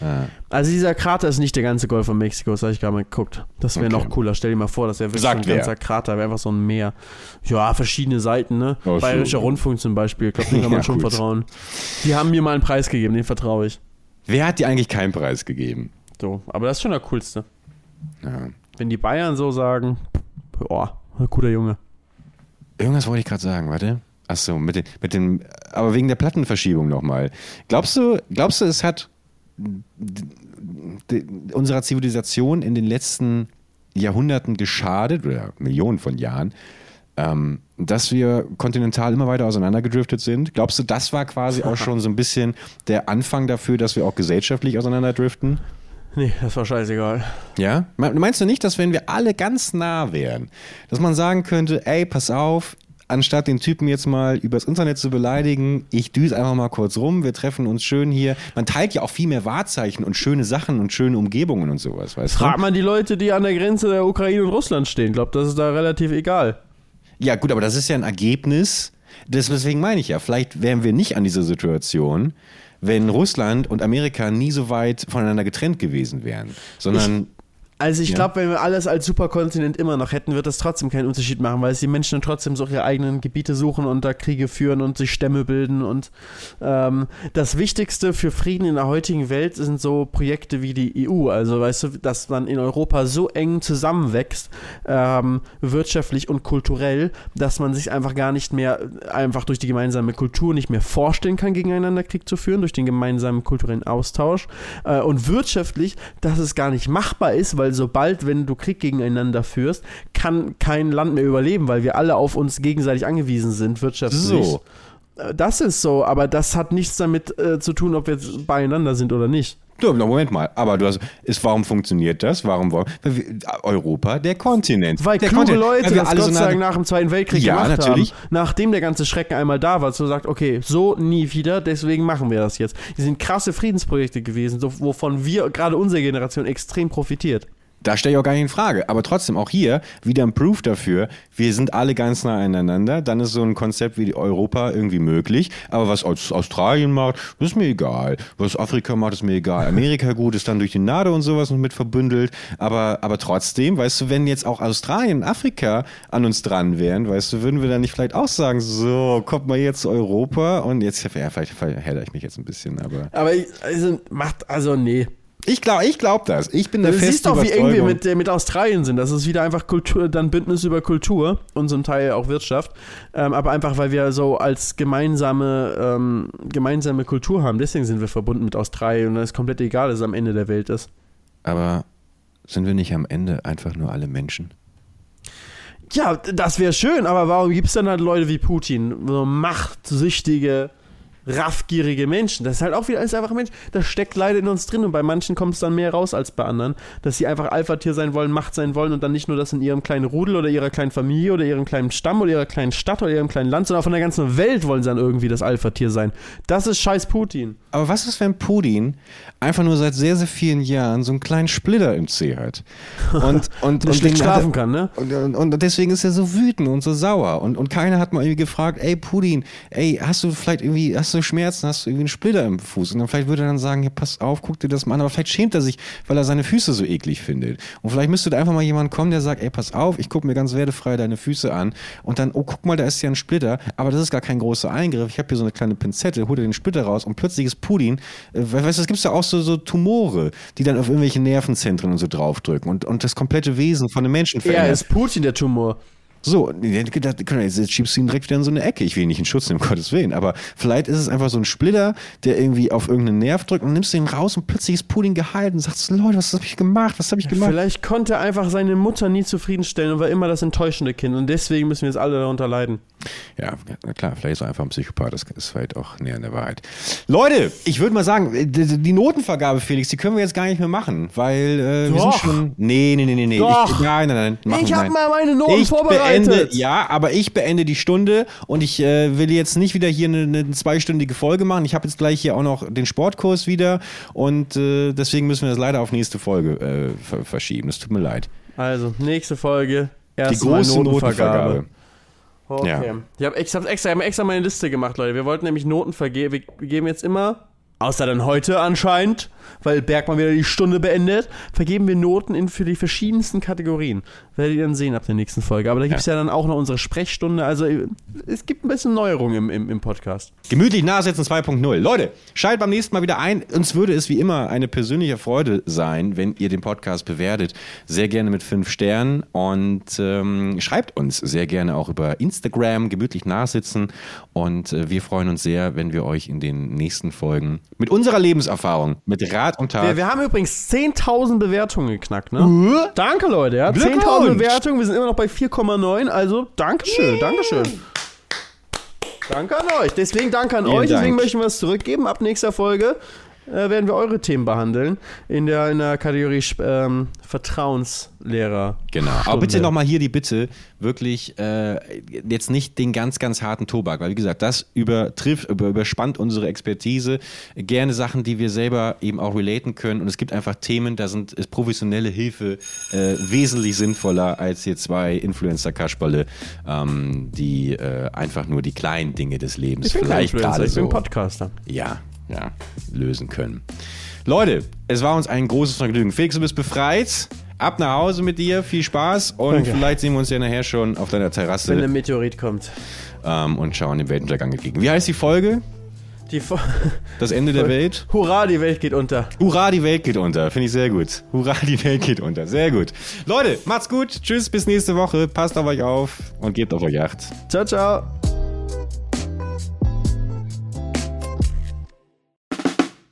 [SPEAKER 3] Ah.
[SPEAKER 2] Also dieser Krater ist nicht der ganze Golf von Mexiko, das habe ich gerade mal geguckt. Das wäre
[SPEAKER 3] Okay.
[SPEAKER 2] noch cooler. Stell dir mal vor, das wäre wirklich
[SPEAKER 3] Sagt
[SPEAKER 2] ein
[SPEAKER 3] wer?
[SPEAKER 2] ganzer Krater, wäre einfach so ein Meer. Ja, verschiedene Seiten, ne?
[SPEAKER 3] So.
[SPEAKER 2] Bayerischer Rundfunk zum Beispiel, ich glaube, dem kann man
[SPEAKER 3] Ja,
[SPEAKER 2] schon
[SPEAKER 3] gut.
[SPEAKER 2] vertrauen. Die haben mir mal einen Preis gegeben, den vertraue ich.
[SPEAKER 3] Wer hat dir eigentlich keinen Preis gegeben?
[SPEAKER 2] So, aber das ist schon der coolste.
[SPEAKER 3] Ja.
[SPEAKER 2] Wenn die Bayern so sagen, boah, guter Junge.
[SPEAKER 3] Irgendwas wollte ich gerade sagen, warte. Ach so, mit den, mit den, aber wegen der Plattenverschiebung nochmal. Glaubst du, glaubst du, es hat unserer Zivilisation in den letzten Jahrhunderten geschadet, oder Millionen von Jahren, ähm, dass wir kontinental immer weiter auseinandergedriftet sind? Glaubst du, das war quasi auch schon so ein bisschen der Anfang dafür, dass wir auch gesellschaftlich auseinanderdriften?
[SPEAKER 2] Nee, das war scheißegal.
[SPEAKER 3] Ja? Me- Meinst du nicht, dass wenn wir alle ganz nah wären, dass man sagen könnte, ey, pass auf, anstatt den Typen jetzt mal übers Internet zu beleidigen, ich düse einfach mal kurz rum, wir treffen uns schön hier. Man teilt ja auch viel mehr Wahrzeichen und schöne Sachen und schöne Umgebungen und sowas, weißt
[SPEAKER 2] Frag
[SPEAKER 3] du?
[SPEAKER 2] mal die Leute, die an der Grenze der Ukraine und Russland stehen. Ich glaube, das ist da relativ egal.
[SPEAKER 3] Ja, gut, aber das ist ja ein Ergebnis. Deswegen meine ich ja, vielleicht wären wir nicht an dieser Situation, wenn Russland und Amerika nie so weit voneinander getrennt gewesen wären, sondern
[SPEAKER 2] Also ich
[SPEAKER 3] Ja.
[SPEAKER 2] glaube, wenn wir alles als Superkontinent immer noch hätten, wird das trotzdem keinen Unterschied machen, weil es die Menschen dann trotzdem so ihre eigenen Gebiete suchen und da Kriege führen und sich Stämme bilden. Und ähm, das Wichtigste für Frieden in der heutigen Welt sind so Projekte wie die EU. Also weißt du, dass man in Europa so eng zusammenwächst, ähm, wirtschaftlich und kulturell, dass man sich einfach gar nicht mehr einfach durch die gemeinsame Kultur nicht mehr vorstellen kann, gegeneinander Krieg zu führen, durch den gemeinsamen kulturellen Austausch. Äh, und wirtschaftlich, dass es gar nicht machbar ist, weil sobald, wenn du Krieg gegeneinander führst, kann kein Land mehr überleben, weil wir alle auf uns gegenseitig angewiesen sind, wirtschaftlich.
[SPEAKER 3] So.
[SPEAKER 2] Äh, Das ist so, aber das hat nichts damit äh, zu tun, ob wir jetzt beieinander sind oder nicht.
[SPEAKER 3] Moment mal, aber du hast, ist, warum funktioniert das? Warum, warum Europa, der Kontinent.
[SPEAKER 2] Weil
[SPEAKER 3] der
[SPEAKER 2] kluge
[SPEAKER 3] Kontinent,
[SPEAKER 2] Leute
[SPEAKER 3] weil
[SPEAKER 2] das
[SPEAKER 3] alle
[SPEAKER 2] Gott
[SPEAKER 3] so
[SPEAKER 2] sei Dank nach dem Zweiten Weltkrieg
[SPEAKER 3] Ja,
[SPEAKER 2] gemacht
[SPEAKER 3] natürlich.
[SPEAKER 2] haben, nachdem der ganze Schrecken einmal da war, so sagt, okay, so nie wieder, deswegen machen wir das jetzt. Die sind krasse Friedensprojekte gewesen, wovon wir, gerade unsere Generation, extrem profitiert.
[SPEAKER 3] Da stelle ich auch gar nicht in Frage. Aber trotzdem, auch hier wieder ein Proof dafür, wir sind alle ganz nah aneinander. Dann ist so ein Konzept wie Europa irgendwie möglich. Aber was aus Australien macht, ist mir egal. Was Afrika macht, ist mir egal. Amerika gut, ist dann durch die NATO und sowas noch mit verbündelt. Aber, aber trotzdem, weißt du, wenn jetzt auch Australien und Afrika an uns dran wären, weißt du, würden wir dann nicht vielleicht auch sagen, so, kommt mal jetzt zu Europa und jetzt, ja, vielleicht verhedder ich mich jetzt ein bisschen, aber
[SPEAKER 2] Aber ich- also, macht, also nee.
[SPEAKER 3] Ich glaube ich glaub das. Ich bin der
[SPEAKER 2] Du siehst doch, wie eng wir mit, äh, mit Australien sind. Das ist wieder einfach Kultur, dann Bündnis über Kultur und zum Teil auch Wirtschaft. Ähm, aber einfach, weil wir so als gemeinsame, ähm, gemeinsame Kultur haben. Deswegen sind wir verbunden mit Australien und dann ist komplett egal, dass es am Ende der Welt ist.
[SPEAKER 3] Aber sind wir nicht am Ende einfach nur alle Menschen?
[SPEAKER 2] Ja, das wäre schön, aber warum gibt es dann halt Leute wie Putin? So machtsüchtige, raffgierige Menschen. Das ist halt auch wieder alles einfach ein Mensch. Das steckt leider in uns drin und bei manchen kommt es dann mehr raus als bei anderen, dass sie einfach Alpha-Tier sein wollen, Macht sein wollen und dann nicht nur das in ihrem kleinen Rudel oder ihrer kleinen Familie oder ihrem kleinen Stamm oder ihrer kleinen Stadt oder ihrem kleinen Land, sondern von der ganzen Welt wollen sie dann irgendwie das Alpha-Tier sein. Das ist scheiß Putin.
[SPEAKER 3] Aber was ist, wenn Putin einfach nur seit sehr, sehr vielen Jahren so einen kleinen Splitter im Zeh hat? Und, und,
[SPEAKER 2] Der schlecht
[SPEAKER 3] den hat er-
[SPEAKER 2] schlafen kann, ne?
[SPEAKER 3] Und, und, und deswegen ist er so wütend und so sauer. Und, und keiner hat mal irgendwie gefragt, ey Putin, ey, hast du vielleicht irgendwie, hast du Schmerzen, hast du irgendwie einen Splitter im Fuß? Und dann vielleicht würde er dann sagen, ja, pass auf, guck dir das mal an. Aber vielleicht schämt er sich, weil er seine Füße so eklig findet. Und vielleicht müsste da einfach mal jemand kommen, der sagt, ey, pass auf, ich gucke mir ganz wertefrei deine Füße an. Und dann, oh, guck mal, da ist ja ein Splitter. Aber das ist gar kein großer Eingriff. Ich habe hier so eine kleine Pinzette, holt er den Splitter raus und plötzlich ist Putin, äh, weißt du, es gibt ja auch so, so Tumore, die dann auf irgendwelche Nervenzentren und so draufdrücken und, und das komplette Wesen von einem Menschen
[SPEAKER 2] Er
[SPEAKER 3] verändern.
[SPEAKER 2] ist Putin, der Tumor.
[SPEAKER 3] So, jetzt schiebst du ihn direkt wieder in so eine Ecke. Ich will ihn nicht in Schutz nehmen, um Gottes Willen. Aber vielleicht ist es einfach so ein Splitter, der irgendwie auf irgendeinen Nerv drückt und nimmst ihn raus und plötzlich ist Putin geheilt und sagst, Leute, was habe ich gemacht? Was habe ich gemacht?
[SPEAKER 2] Vielleicht konnte er einfach seine Mutter nie zufriedenstellen und war immer das enttäuschende Kind und deswegen müssen wir jetzt alle darunter leiden.
[SPEAKER 3] Ja, na klar, vielleicht ist er einfach ein Psychopath. Das ist vielleicht auch näher an der Wahrheit. Leute, ich würde mal sagen, die, die Notenvergabe, Felix, die können wir jetzt gar nicht mehr machen, weil äh, wir sind schon. Nee, nee, nee, nee, nee.
[SPEAKER 2] Doch.
[SPEAKER 3] Ich, nein, nein, nein.
[SPEAKER 2] Ich hab
[SPEAKER 3] nein.
[SPEAKER 2] mal meine Noten
[SPEAKER 3] ich
[SPEAKER 2] vorbereitet.
[SPEAKER 3] Beende, ja, aber ich beende die Stunde und ich äh, will jetzt nicht wieder hier eine, eine zweistündige Folge machen. Ich habe jetzt gleich hier auch noch den Sportkurs wieder und äh, deswegen müssen wir das leider auf nächste Folge äh, ver verschieben. Das tut mir leid.
[SPEAKER 2] Also, nächste Folge.
[SPEAKER 3] Die
[SPEAKER 2] Erstmal
[SPEAKER 3] große
[SPEAKER 2] Notenvergabe.
[SPEAKER 3] Notenvergabe.
[SPEAKER 2] Okay.
[SPEAKER 3] Ja.
[SPEAKER 2] Ich habe extra, extra, ich hab extra meine Liste gemacht, Leute. Wir wollten nämlich Noten vergeben. Wir wir geben jetzt immer, außer dann heute anscheinend, weil Bergmann wieder die Stunde beendet, vergeben wir Noten in für die verschiedensten Kategorien. Werdet ihr dann sehen ab der nächsten Folge. Aber da gibt es ja. dann auch noch unsere Sprechstunde. Also es gibt ein bisschen Neuerung im, im, im Podcast.
[SPEAKER 3] Gemütlich nachsetzen 2.0. Leute, schaltet beim nächsten Mal wieder ein. Uns würde es wie immer eine persönliche Freude sein, wenn ihr den Podcast bewertet. Sehr gerne mit fünf Sternen und ähm, schreibt uns sehr gerne auch über Instagram gemütlich nachsitzen. Und äh, wir freuen uns sehr, wenn wir euch in den nächsten Folgen mit unserer Lebenserfahrung, mit Rat und Tat.
[SPEAKER 2] Wir, wir haben übrigens 10.000 Bewertungen geknackt, ne? Danke, Leute. Ja? 10.000 Bewertungen. Wir sind immer noch bei 4,9. Also, Dankeschön, Dankeschön. Danke an euch. Deswegen danke an
[SPEAKER 3] Vielen
[SPEAKER 2] euch. Deswegen
[SPEAKER 3] Dank.
[SPEAKER 2] möchten wir es zurückgeben. Ab nächster Folge äh, werden wir eure Themen behandeln. In der, in der Kategorie ähm, Vertrauenslehrer.
[SPEAKER 3] Genau. Aber bitte nochmal hier die Bitte, wirklich äh, jetzt nicht den ganz, ganz harten Tobak, weil wie gesagt, das übertrifft, über, überspannt unsere Expertise. Gerne Sachen, die wir selber eben auch relaten können. Und es gibt einfach Themen, da sind ist professionelle Hilfe äh, wesentlich sinnvoller als hier zwei Influencer-Kasperle, ähm, die äh, einfach nur die kleinen Dinge des Lebens
[SPEAKER 2] Ich
[SPEAKER 3] vielleicht gerade
[SPEAKER 2] ich bin
[SPEAKER 3] so.
[SPEAKER 2] Podcaster.
[SPEAKER 3] Ja, ja, lösen können. Leute, es war uns ein großes Vergnügen. Felix, du bist befreit. Ab nach Hause mit dir. Viel Spaß. Und
[SPEAKER 2] Danke.
[SPEAKER 3] vielleicht sehen wir uns ja nachher schon auf deiner Terrasse
[SPEAKER 2] Wenn ein Meteorit kommt.
[SPEAKER 3] ähm, und schauen dem Weltuntergang entgegen. Wie heißt die Folge?
[SPEAKER 2] Die Fo
[SPEAKER 3] Das Ende der Welt?
[SPEAKER 2] Hurra, die Welt geht unter.
[SPEAKER 3] Hurra, die Welt geht unter. Finde ich sehr gut. Hurra, die Welt geht unter. Sehr gut. Leute, macht's gut. Tschüss, bis nächste Woche. Passt auf euch auf und gebt auf euch Acht.
[SPEAKER 2] Ciao, ciao.